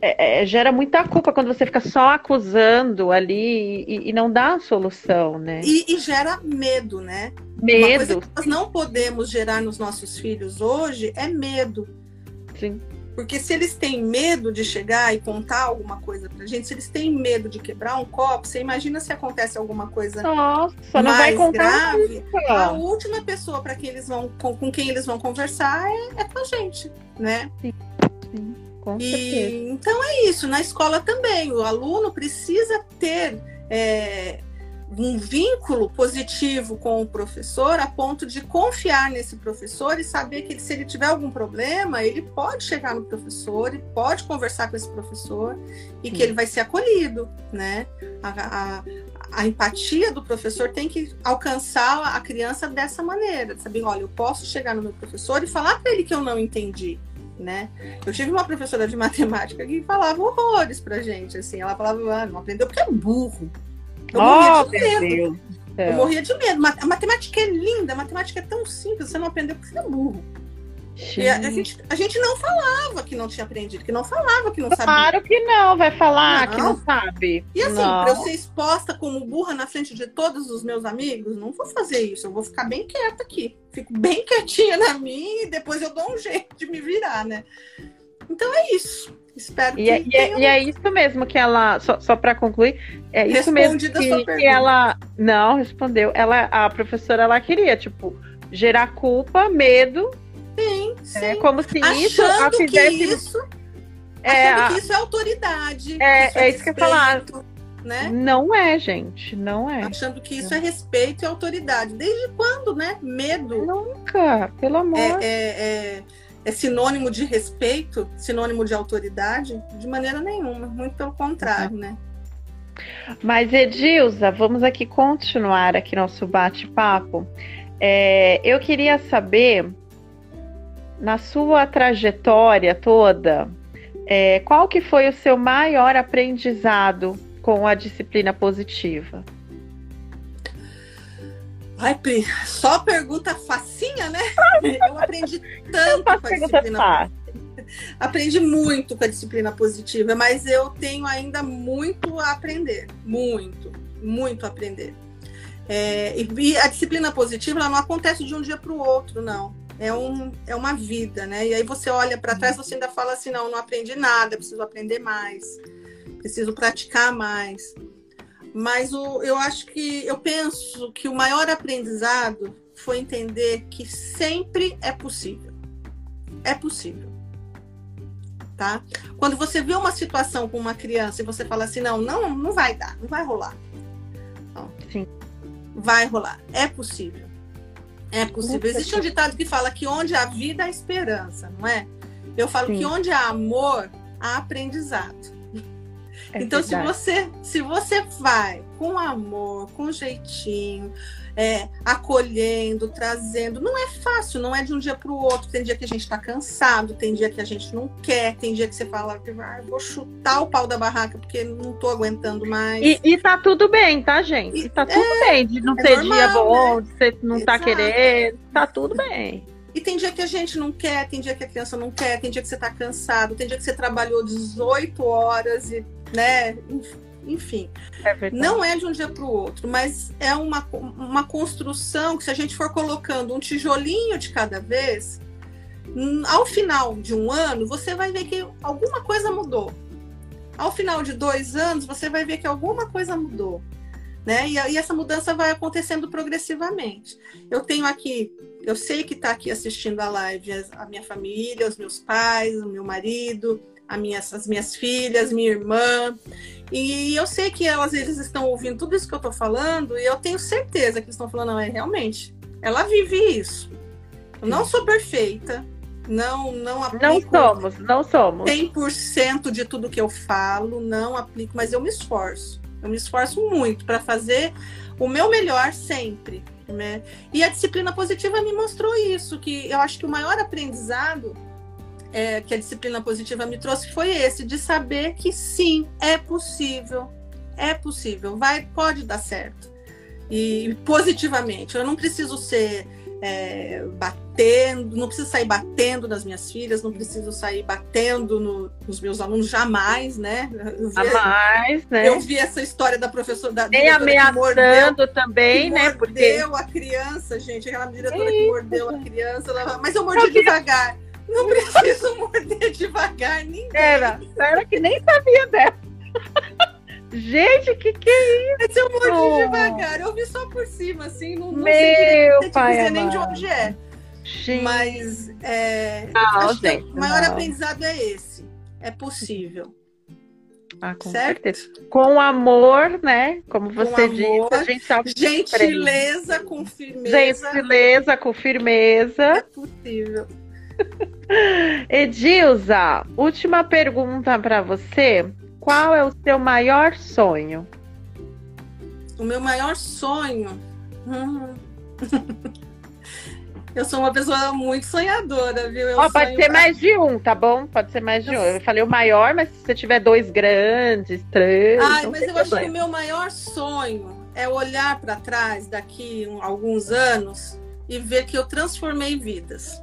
é, é, gera muita culpa quando você fica só acusando ali e, e não dá a solução, né? E, e, gera medo, né? Medo. Uma coisa que nós não podemos gerar nos nossos filhos hoje é medo. Sim. Porque se eles têm medo de chegar e contar alguma coisa pra gente, se eles têm medo de quebrar um copo, você imagina se acontece alguma coisa Nossa, não vai contar grave. A última pessoa para quem eles vão, com, com, quem eles vão conversar é, é com a gente, né? Sim. Sim. Com e, certeza. Então é isso, na escola também. O aluno precisa ter é, um vínculo positivo com o professor a ponto de confiar nesse professor e saber que se ele tiver algum problema, ele pode chegar no professor e pode conversar com esse professor e Sim. que ele vai ser acolhido, né? A, a, a, empatia do professor tem que alcançar a criança dessa maneira, saber, olha, eu posso chegar no meu professor e falar para ele que eu não entendi né? Eu tive uma professora de matemática que falava horrores pra gente, assim. Ela falava, ah, não aprendeu porque é burro. Eu oh, morria de medo. Eu morria de medo. A matemática é linda, a matemática é tão simples, você não aprendeu porque você é burro. E a, a, gente, a gente não falava que não tinha aprendido, que não falava que não sabia. Claro que não, vai falar não. que não sabe. E assim, para eu ser exposta como burra na frente de todos os meus amigos, não vou fazer isso. Eu vou ficar bem quieta aqui. Fico bem quietinha na minha e depois eu dou um jeito de me virar, né? Então é isso. Espero e, que. É, e, é, e é isso mesmo que ela. Só, só para concluir, é isso mesmo que, que ela. Não, respondeu. Ela, a professora, ela queria, tipo, gerar culpa, medo Sim, é sim. É como se achando isso a fizesse... que isso é, achando que isso é autoridade. É, isso é, é isso que eu falar. Né? Não é, gente, não é. Achando que isso é respeito e autoridade. Desde quando, né? Medo. Nunca, pelo amor. É, é, é, é sinônimo de respeito, sinônimo de autoridade? De maneira nenhuma, muito pelo contrário, uhum. né? Mas Edilza, vamos aqui continuar aqui nosso bate-papo. É, eu queria saber na sua trajetória toda, é, qual que foi o seu maior aprendizado com a disciplina positiva? Ai, Pri, só pergunta facinha, né? Eu aprendi tanto com a disciplina fácil. Aprendi muito com a disciplina positiva, mas eu tenho ainda muito a aprender. Muito, muito a aprender. É, e a disciplina positiva não acontece de um dia para o outro, não é, um, é uma vida, né? E aí você olha para trás, você ainda fala assim, não, não aprendi nada, preciso aprender mais, preciso praticar mais. Mas o, eu acho que eu penso que o maior aprendizado foi entender que sempre é possível. É possível. Tá? Quando você vê uma situação com uma criança e você fala assim, não, não, não vai dar, não vai rolar. Não. Vai rolar. É possível. É possível. Existe um ditado que fala que onde há vida há esperança, não é? Eu falo Sim. que onde há amor há aprendizado. É então, se você, se você vai com amor, com jeitinho, é, acolhendo, trazendo, não é fácil, não é de um dia para o outro. Tem dia que a gente está cansado, tem dia que a gente não quer, tem dia que você fala, ah, vou chutar o pau da barraca porque não estou aguentando mais. E, e tá tudo bem, tá, gente? E tá tudo é, bem de não é ter normal, dia bom, né? de você não tá Exato. tá querendo, tá tudo bem. E tem dia que a gente não quer, tem dia que a criança não quer, tem dia que você está cansado, tem dia que você trabalhou 18 horas e, né, enfim. É não é de um dia para o outro, mas é uma, uma construção que se a gente for colocando um tijolinho de cada vez, ao final de um ano, você vai ver que alguma coisa mudou. Ao final de dois anos, você vai ver que alguma coisa mudou. Né? E, e essa mudança vai acontecendo progressivamente. Eu tenho aqui eu sei que está aqui assistindo a live a minha família, os meus pais, o meu marido, minha, as minhas filhas, minha irmã. E eu sei que elas eles estão ouvindo tudo isso que eu estou falando, e eu tenho certeza que eles estão falando, não, é realmente. Ela vive isso. Eu não sou perfeita, não não aplico Não somos, não somos. 100% de tudo que eu falo, não aplico, mas eu me esforço. Eu me esforço muito para fazer o meu melhor sempre. Né? E a disciplina positiva me mostrou isso, que eu acho que o maior aprendizado é, que a disciplina positiva me trouxe foi esse, de saber que sim, é possível, é possível, vai, pode dar certo. E positivamente, eu não preciso ser é, batendo, não preciso sair batendo nas minhas filhas, não preciso sair batendo no, nos meus alunos, jamais, né? jamais, né? Eu vi essa história da professora da Nem ameaçando mordeu, também, né? Porque mordeu a criança, gente, aquela diretora que mordeu a criança, ela, mas eu mordi devagar. Não preciso morder devagar, ninguém. Era, era que nem sabia dela. Gente, que que é isso? Mas eu mordi devagar, eu vi só por cima, assim, não, não Meu sei pai dizer nem de onde é. Gente. Mas é, não, gente, o maior não. aprendizado é esse. É possível. Ah, com certo? certeza. Com amor, né? Como você disse, a gente tá Gentileza com firmeza. Gentileza com firmeza. É possível. Edilza, última pergunta para você. Qual é o seu maior sonho? O meu maior sonho. Hum. Eu sou uma pessoa muito sonhadora, viu? Oh, pode ser pra... mais de um, tá bom? Pode ser mais de eu... um. Eu falei o maior, mas se você tiver dois grandes, três. Ai, mas eu problema. acho que o meu maior sonho é olhar para trás daqui um, alguns anos e ver que eu transformei vidas.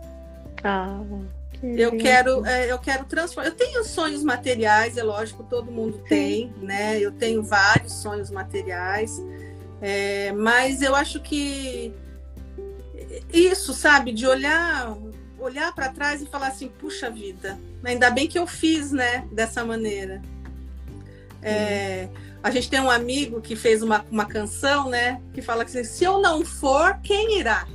Ah. Eu quero, é, eu quero transformar. Eu tenho sonhos materiais, é lógico, todo mundo tem, né? Eu tenho vários sonhos materiais, é, mas eu acho que isso, sabe, de olhar, olhar para trás e falar assim, puxa vida, ainda bem que eu fiz, né? Dessa maneira. É, a gente tem um amigo que fez uma, uma canção, né? Que fala assim, se eu não for, quem irá?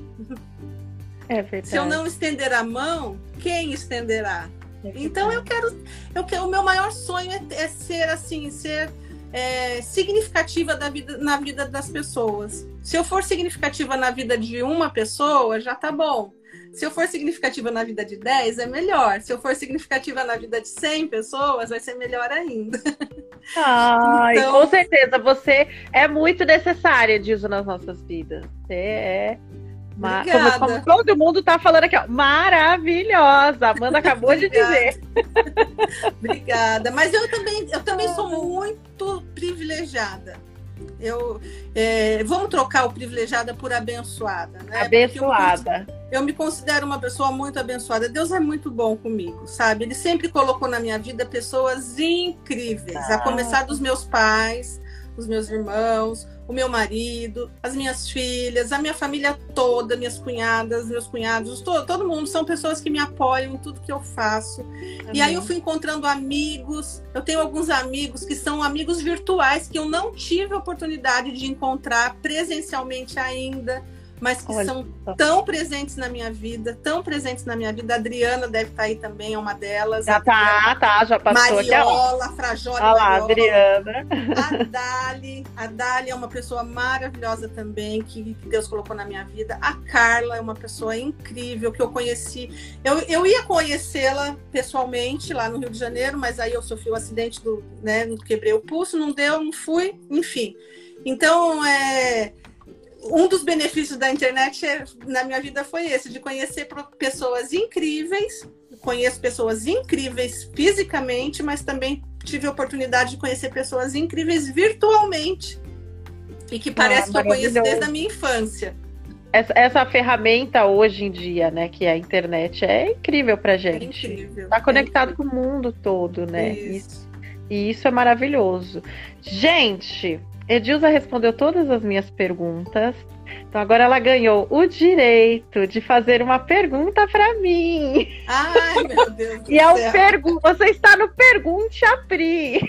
É verdade. Se eu não estender a mão, quem estenderá? É então eu quero, eu quero, o meu maior sonho é, é ser assim, ser é, significativa da vida, na vida das pessoas. Se eu for significativa na vida de uma pessoa, já tá bom. Se eu for significativa na vida de 10, é melhor. Se eu for significativa na vida de 100 pessoas, vai ser melhor ainda. Ai, então... com certeza, você é muito necessária disso nas nossas vidas. Você é Ma como, como, todo mundo está falando aqui, ó, maravilhosa. A Amanda acabou de dizer. Obrigada. Mas eu também, eu também sou muito privilegiada. Eu, é, vamos trocar o privilegiada por abençoada, né? Abençoada. Eu, eu, me considero uma pessoa muito abençoada. Deus é muito bom comigo, sabe? Ele sempre colocou na minha vida pessoas incríveis, ah. a começar dos meus pais, os meus irmãos, o meu marido, as minhas filhas, a minha família toda, minhas cunhadas, meus cunhados, todo, todo mundo são pessoas que me apoiam em tudo que eu faço. Amém. E aí eu fui encontrando amigos. Eu tenho alguns amigos que são amigos virtuais que eu não tive a oportunidade de encontrar presencialmente ainda mas que Olha. são tão presentes na minha vida, tão presentes na minha vida. A Adriana deve estar tá aí também, é uma delas. Já tá, tá, já passou Mariola, Frajola, Olha lá, Adriana. A Dali, a Dali é uma pessoa maravilhosa também, que Deus colocou na minha vida. A Carla é uma pessoa incrível, que eu conheci. Eu, eu ia conhecê-la pessoalmente lá no Rio de Janeiro, mas aí eu sofri o um acidente do, né, quebrei o pulso, não deu, não fui, enfim. Então, é, um dos benefícios da internet é, na minha vida foi esse, de conhecer pessoas incríveis. Conheço pessoas incríveis fisicamente, mas também tive a oportunidade de conhecer pessoas incríveis virtualmente. E que parece ah, que eu conheço desde a minha infância. Essa, essa, ferramenta hoje em dia, né, que é a internet, é incrível pra gente. É incrível. Tá conectado é com o mundo todo, né? Isso. E isso é maravilhoso. Gente, Edilza respondeu todas as minhas perguntas. Então agora ela ganhou o direito de fazer uma pergunta para mim. Ai, meu Deus do e é o pergu você está no Pergunte a Pri.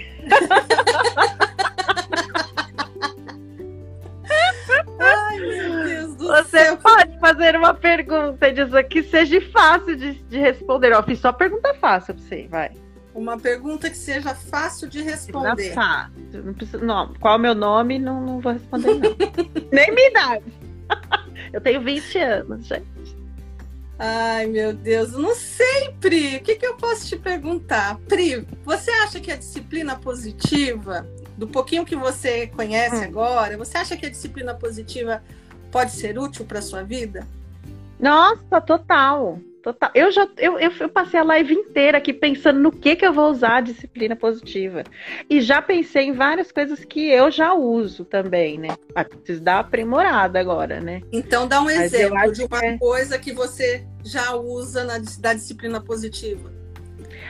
Ai, meu Deus do você céu. Você pode fazer uma pergunta, Edilza, que seja fácil de, de responder. Ó, fiz só pergunta fácil para você, vai. Uma pergunta que seja fácil de responder. Tá. Não precisa, não. Qual é o meu nome? Não, não vou responder, não. Nem minha idade. Eu tenho 20 anos, gente. Ai, meu Deus, não sei, Pri. O que, que eu posso te perguntar? Pri, você acha que a disciplina positiva, do pouquinho que você conhece hum. agora, você acha que a disciplina positiva pode ser útil para sua vida? Nossa, total. Total. Eu já eu, eu, passei a live inteira aqui pensando no que, que eu vou usar a disciplina positiva. E já pensei em várias coisas que eu já uso também, né? Ah, preciso dar aprimorada agora, né? Então dá um Mas exemplo de uma é... coisa que você já usa na da disciplina positiva.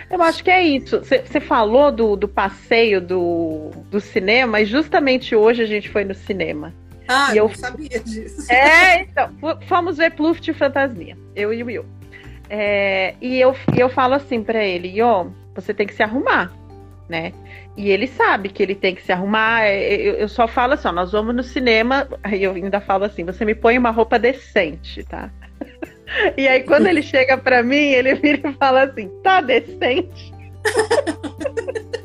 Eu acho que é isso. Você falou do, do passeio do, do cinema, e justamente hoje a gente foi no cinema. Ah, e eu não sabia disso. É, então, fomos ver Pluft e Fantasminha, eu e o Will. É, e eu, eu falo assim para ele, ó, você tem que se arrumar, né? E ele sabe que ele tem que se arrumar. É, eu, eu só falo assim, ó, nós vamos no cinema, aí eu ainda falo assim, você me põe uma roupa decente, tá? E aí quando ele chega para mim, ele vira e fala assim, tá decente?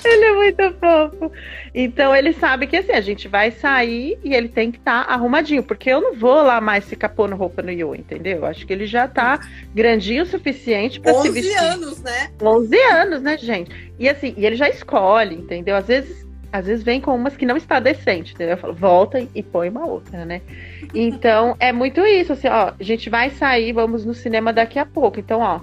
Ele é muito fofo. Então ele sabe que assim, a gente vai sair e ele tem que estar tá arrumadinho, porque eu não vou lá mais ficar pondo roupa no Yu, entendeu? Acho que ele já tá grandinho o suficiente para se vestir. 11 anos, né? 11 anos, né, gente? E assim, e ele já escolhe, entendeu? Às vezes às vezes vem com umas que não está decente, entendeu? Eu falo, volta e põe uma outra, né? Então, é muito isso, assim, ó, a gente vai sair, vamos no cinema daqui a pouco. Então, ó,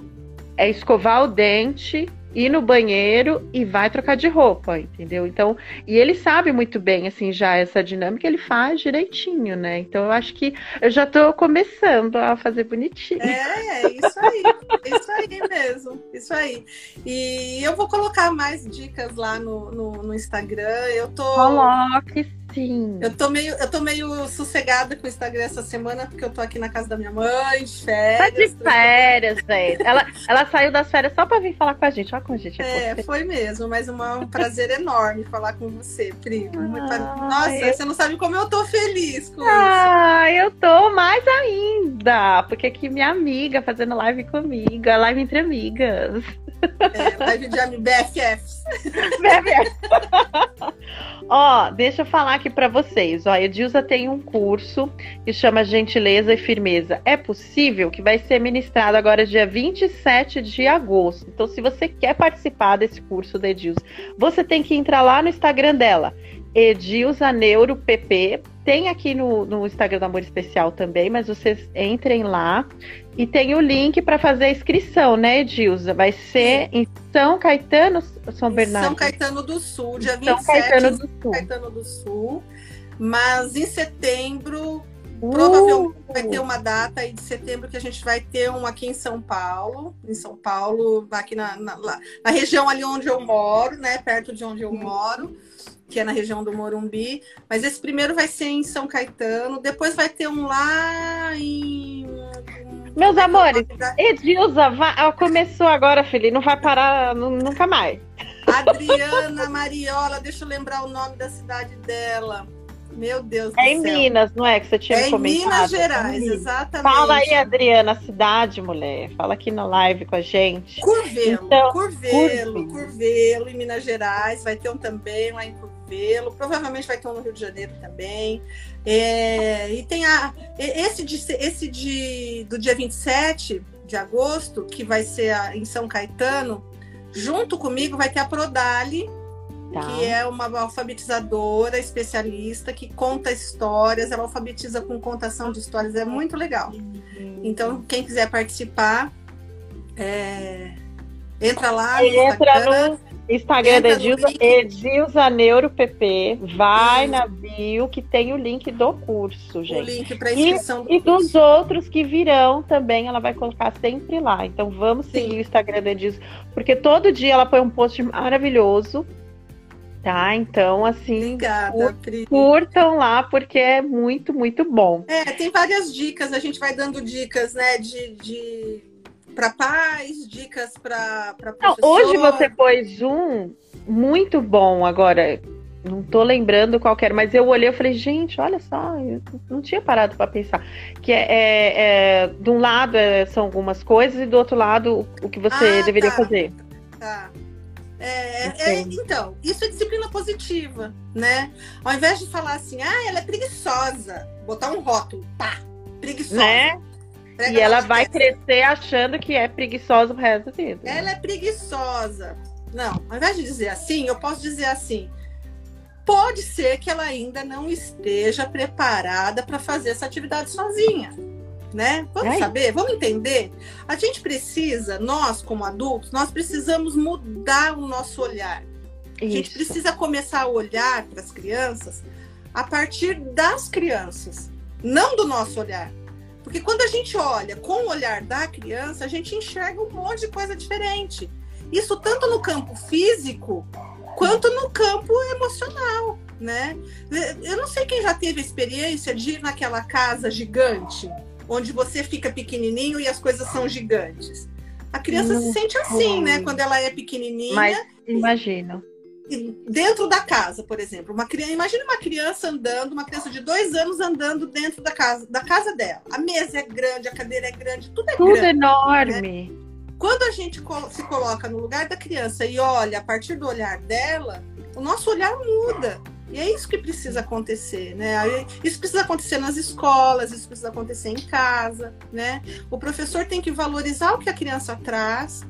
é escovar o dente, ir no banheiro e vai trocar de roupa, entendeu? Então, e ele sabe muito bem, assim, já essa dinâmica, ele faz direitinho, né? Então, eu acho que eu já tô começando a fazer bonitinho. É, é isso aí, isso aí mesmo, isso aí. E eu vou colocar mais dicas lá no, no, no Instagram, eu tô... Coloque Sim. Eu tô meio, eu tô meio sossegada com o Instagram essa semana, porque eu tô aqui na casa da minha mãe, de férias. Tá de férias, velho. ela, ela saiu das férias só pra vir falar com a gente. Olha como a gente é. É, foi mesmo, mas uma, um prazer enorme falar com você, primo. Nossa, eu... você não sabe como eu tô feliz com ah, isso. eu tô mais ainda. Porque aqui minha amiga fazendo live comigo, a live entre amigas. É, live de BFFs. BFFs. Ó, deixa eu falar aqui para vocês. Ó, a Edilza tem um curso que chama Gentileza e Firmeza. É possível que vai ser ministrado agora dia 27 de agosto. Então, se você quer participar desse curso da Edilza, você tem que entrar lá no Instagram dela, Edilza Neuro PP. Tem aqui no, no Instagram do Amor Especial também, mas vocês entrem lá e tem o link para fazer a inscrição, né, Edilza? Vai ser em São Caetano, São Bernardo? São Caetano do Sul, dia 27 São Caetano do Sul. Caetano do Sul. Mas em setembro, uh! provavelmente vai ter uma data aí de setembro que a gente vai ter um aqui em São Paulo. Em São Paulo, aqui na, na, na região ali onde eu moro, né? Perto de onde eu moro. Que é na região do Morumbi. Mas esse primeiro vai ser em São Caetano, depois vai ter um lá em. Meus amores, Edilza vai... começou agora, filho, não vai parar nunca mais. Adriana Mariola, deixa eu lembrar o nome da cidade dela. Meu Deus é do céu. É em Minas, não é? Que você tinha é comentado. É em Minas Gerais, exatamente. Fala aí, Adriana, cidade, mulher. Fala aqui na live com a gente. Curvelo, então, Curvelo, Curvelo, em Minas Gerais. Vai ter um também lá em Curvelo. Provavelmente vai ter um no Rio de Janeiro também. É, e tem a, esse, de, esse de, do dia 27 de agosto, que vai ser a, em São Caetano, junto comigo vai ter a Prodali, Tá. que é uma alfabetizadora especialista que conta histórias, ela alfabetiza com contação de histórias, é muito legal. Então, quem quiser participar, é... entra lá no Instagram. No Instagram da Edilza, Edilza Neuro PP, vai Isso. na bio que tem o link do curso, gente. O link para inscrição e, do e dos outros que virão também, ela vai colocar sempre lá. Então vamos Sim. seguir o Instagram da Edilza, porque todo dia ela põe um post maravilhoso tá? Então, assim, Obrigada, curtam lá, porque é muito, muito bom. É, tem várias dicas, a gente vai dando dicas, né, de, de... para pais, dicas para Hoje você pôs um muito bom agora. Não tô lembrando qual era, mas eu olhei e falei, gente, olha só, eu não tinha parado para pensar. Que é, é, é, de um lado é, são algumas coisas e do outro lado o que você ah, deveria tá. fazer. Tá. É, é, então, isso é disciplina positiva, né? Ao invés de falar assim, ah, ela é preguiçosa, botar um rótulo, pá, preguiçosa. Né? E ela vai crescer achando que é preguiçosa o resto da vida. Ela é preguiçosa. Não, ao invés de dizer assim, eu posso dizer assim: pode ser que ela ainda não esteja preparada para fazer essa atividade sozinha né? Vamos é. saber, vamos entender. A gente precisa, nós como adultos, nós precisamos mudar o nosso olhar. Isso. A gente precisa começar a olhar para as crianças a partir das crianças, não do nosso olhar. Porque quando a gente olha com o olhar da criança, a gente enxerga um monte de coisa diferente. Isso tanto no campo físico quanto no campo emocional, né? Eu não sei quem já teve a experiência de ir naquela casa gigante onde você fica pequenininho e as coisas são gigantes. A criança se sente assim, né? Quando ela é pequenininha. Mas imagina. Dentro da casa, por exemplo, uma criança, imagina uma criança andando, uma criança de dois anos andando dentro da casa, da casa dela. A mesa é grande, a cadeira é grande, tudo é tudo grande. Tudo enorme. Né? Quando a gente se coloca no lugar da criança e olha a partir do olhar dela, o nosso olhar muda. E é isso que precisa acontecer, né? Isso precisa acontecer nas escolas, isso precisa acontecer em casa, né? O professor tem que valorizar o que a criança traz.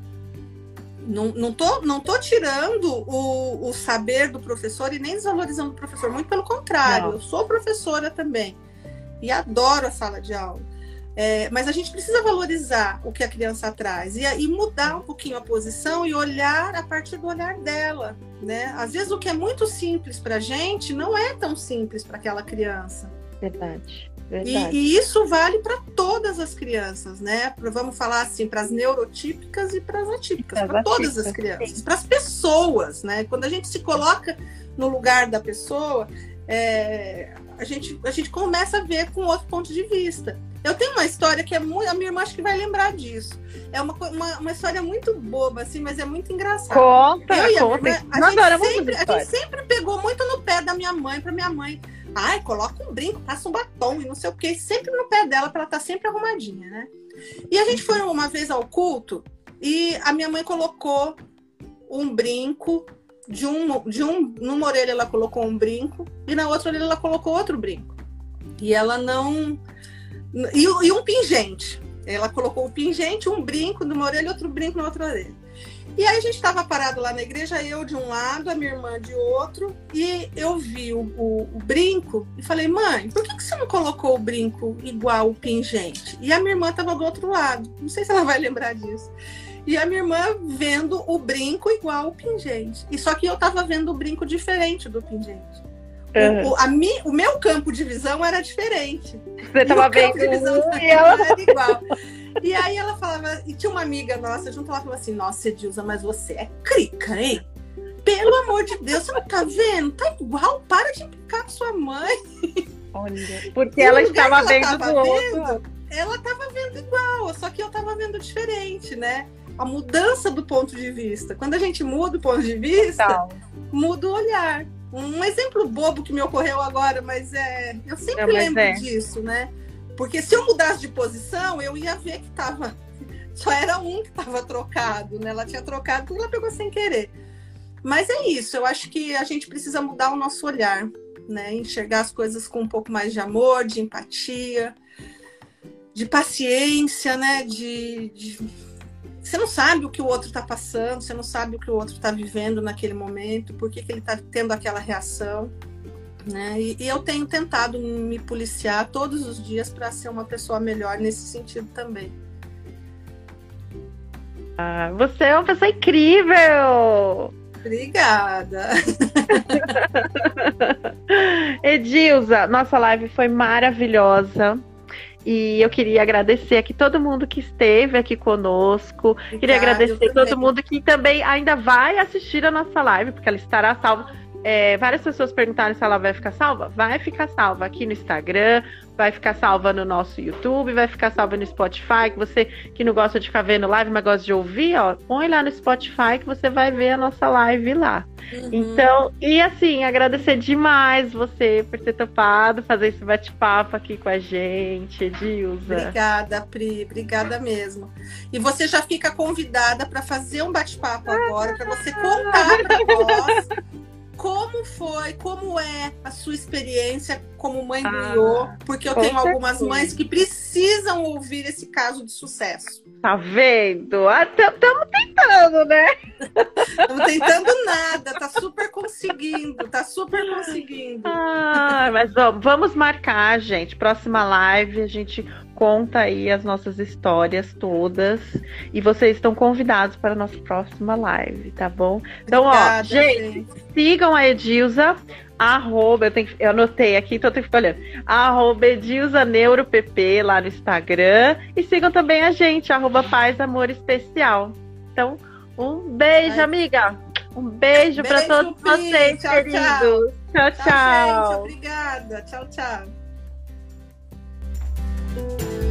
Não, não, tô, não tô tirando o, o saber do professor e nem desvalorizando o professor, muito pelo contrário, não. eu sou professora também e adoro a sala de aula. É, mas a gente precisa valorizar o que a criança traz e, e mudar um pouquinho a posição e olhar a partir do olhar dela, né? Às vezes o que é muito simples para a gente não é tão simples para aquela criança. Verdade. E, e, isso vale para todas as crianças, né? Vamos falar assim, para as neurotípicas e para as atípicas, para todas as crianças, para as pessoas, né? Quando a gente se coloca no lugar da pessoa, é, a, gente, a gente começa a ver com outro ponto de vista. Eu tenho uma história que é muito. A minha irmã acho que vai lembrar disso. É uma, uma, uma história muito boba, assim, mas é muito engraçada. Conta, eu conta. Irmã, a, gente sempre, a gente sempre pegou muito no pé da minha mãe, para minha mãe. Ai, coloca um brinco, passa um batom e não sei o quê. Sempre no pé dela, para ela estar tá sempre arrumadinha, né? E a gente foi uma vez ao culto e a minha mãe colocou um brinco de um, de um numa orelha ela colocou um brinco e na outra orelha ela colocou outro brinco. E ela não e, e um pingente. Ela colocou o pingente, um brinco numa orelha outro brinco na outra orelha. E aí a gente estava parado lá na igreja, eu de um lado, a minha irmã de outro, e eu vi o, o, o brinco e falei, mãe, por que, que, você não colocou o brinco igual o pingente? E a minha irmã estava do outro lado, não sei se ela vai lembrar disso. E a minha irmã vendo o brinco igual o pingente. E só que eu estava vendo o brinco diferente do pingente. Uhum. O, a mi, o meu campo de visão era diferente. Você estava vendo de visão e ela... era igual. E aí ela falava, e tinha uma amiga nossa junto, ela falou assim, nossa, Edilza, mas você é crica, hein? pelo amor de Deus, você não tá vendo? Tá igual, para de implicar com sua mãe. Olha, porque ela estava ela vendo tava do vendo, outro. Ela tava vendo igual, só que eu tava vendo diferente, né? A mudança do ponto de vista. Quando a gente muda o ponto de vista, Tal. muda o olhar. Um exemplo bobo que me ocorreu agora, mas é, eu sempre Não, lembro é. disso, né? Porque se eu mudasse de posição, eu ia ver que tava só era um que tava trocado, né? Ela tinha trocado, ela pegou sem querer. Mas é isso, eu acho que a gente precisa mudar o nosso olhar, né? Enxergar as coisas com um pouco mais de amor, de empatia, de paciência, né? De, de- Você não sabe o que o outro está passando, você não sabe o que o outro está vivendo naquele momento, por que, que ele está tendo aquela reação. Né? E, e eu tenho tentado me policiar todos os dias para ser uma pessoa melhor nesse sentido também. Ah, você é uma pessoa incrível! Obrigada. Edilza, nossa live foi maravilhosa. E eu queria agradecer aqui todo mundo que esteve aqui conosco. Queria Obrigada, agradecer eu todo mundo que também ainda vai assistir a nossa live, porque ela estará salva. É, várias pessoas perguntaram se ela vai ficar salva. Vai ficar salva aqui no Instagram, vai ficar salva no nosso YouTube, vai ficar salva no Spotify. Que você que não gosta de ficar vendo live, mas gosta de ouvir, ó, põe lá no Spotify que você vai ver a nossa live lá. Uhum. Então, e assim, agradecer demais você por ter topado fazer esse bate-papo aqui com a gente, Edilza. Obrigada, Pri, obrigada mesmo. E você já fica convidada para fazer um bate-papo agora, para você contar para nós como foi, como é a sua experiência como mãe do Ah, Iô, porque eu tenho algumas certeza. mães que precisam ouvir esse caso de sucesso. Tá vendo? Estamos tentando, né? Não tentando nada, tá super conseguindo, tá super conseguindo. Ah, mas vamos, vamos marcar, gente. Próxima live a gente conta aí as nossas histórias todas. E vocês estão convidados para a nossa próxima live, tá bom? Então, ó, Obrigada, gente, sigam a Edilza, arroba, eu, tenho, eu anotei aqui, então eu tenho que ficar olhando, arroba Edilza NeuroPP lá no Instagram, e sigam também a gente, arroba Paz Amor Especial. Então, um beijo, Ai. amiga! Um beijo, para Beijo, todos Pri. vocês, Tchau, queridos! tchau. tchau! Tchau, gente. tchau. Obrigada. Tchau, tchau. Thank you.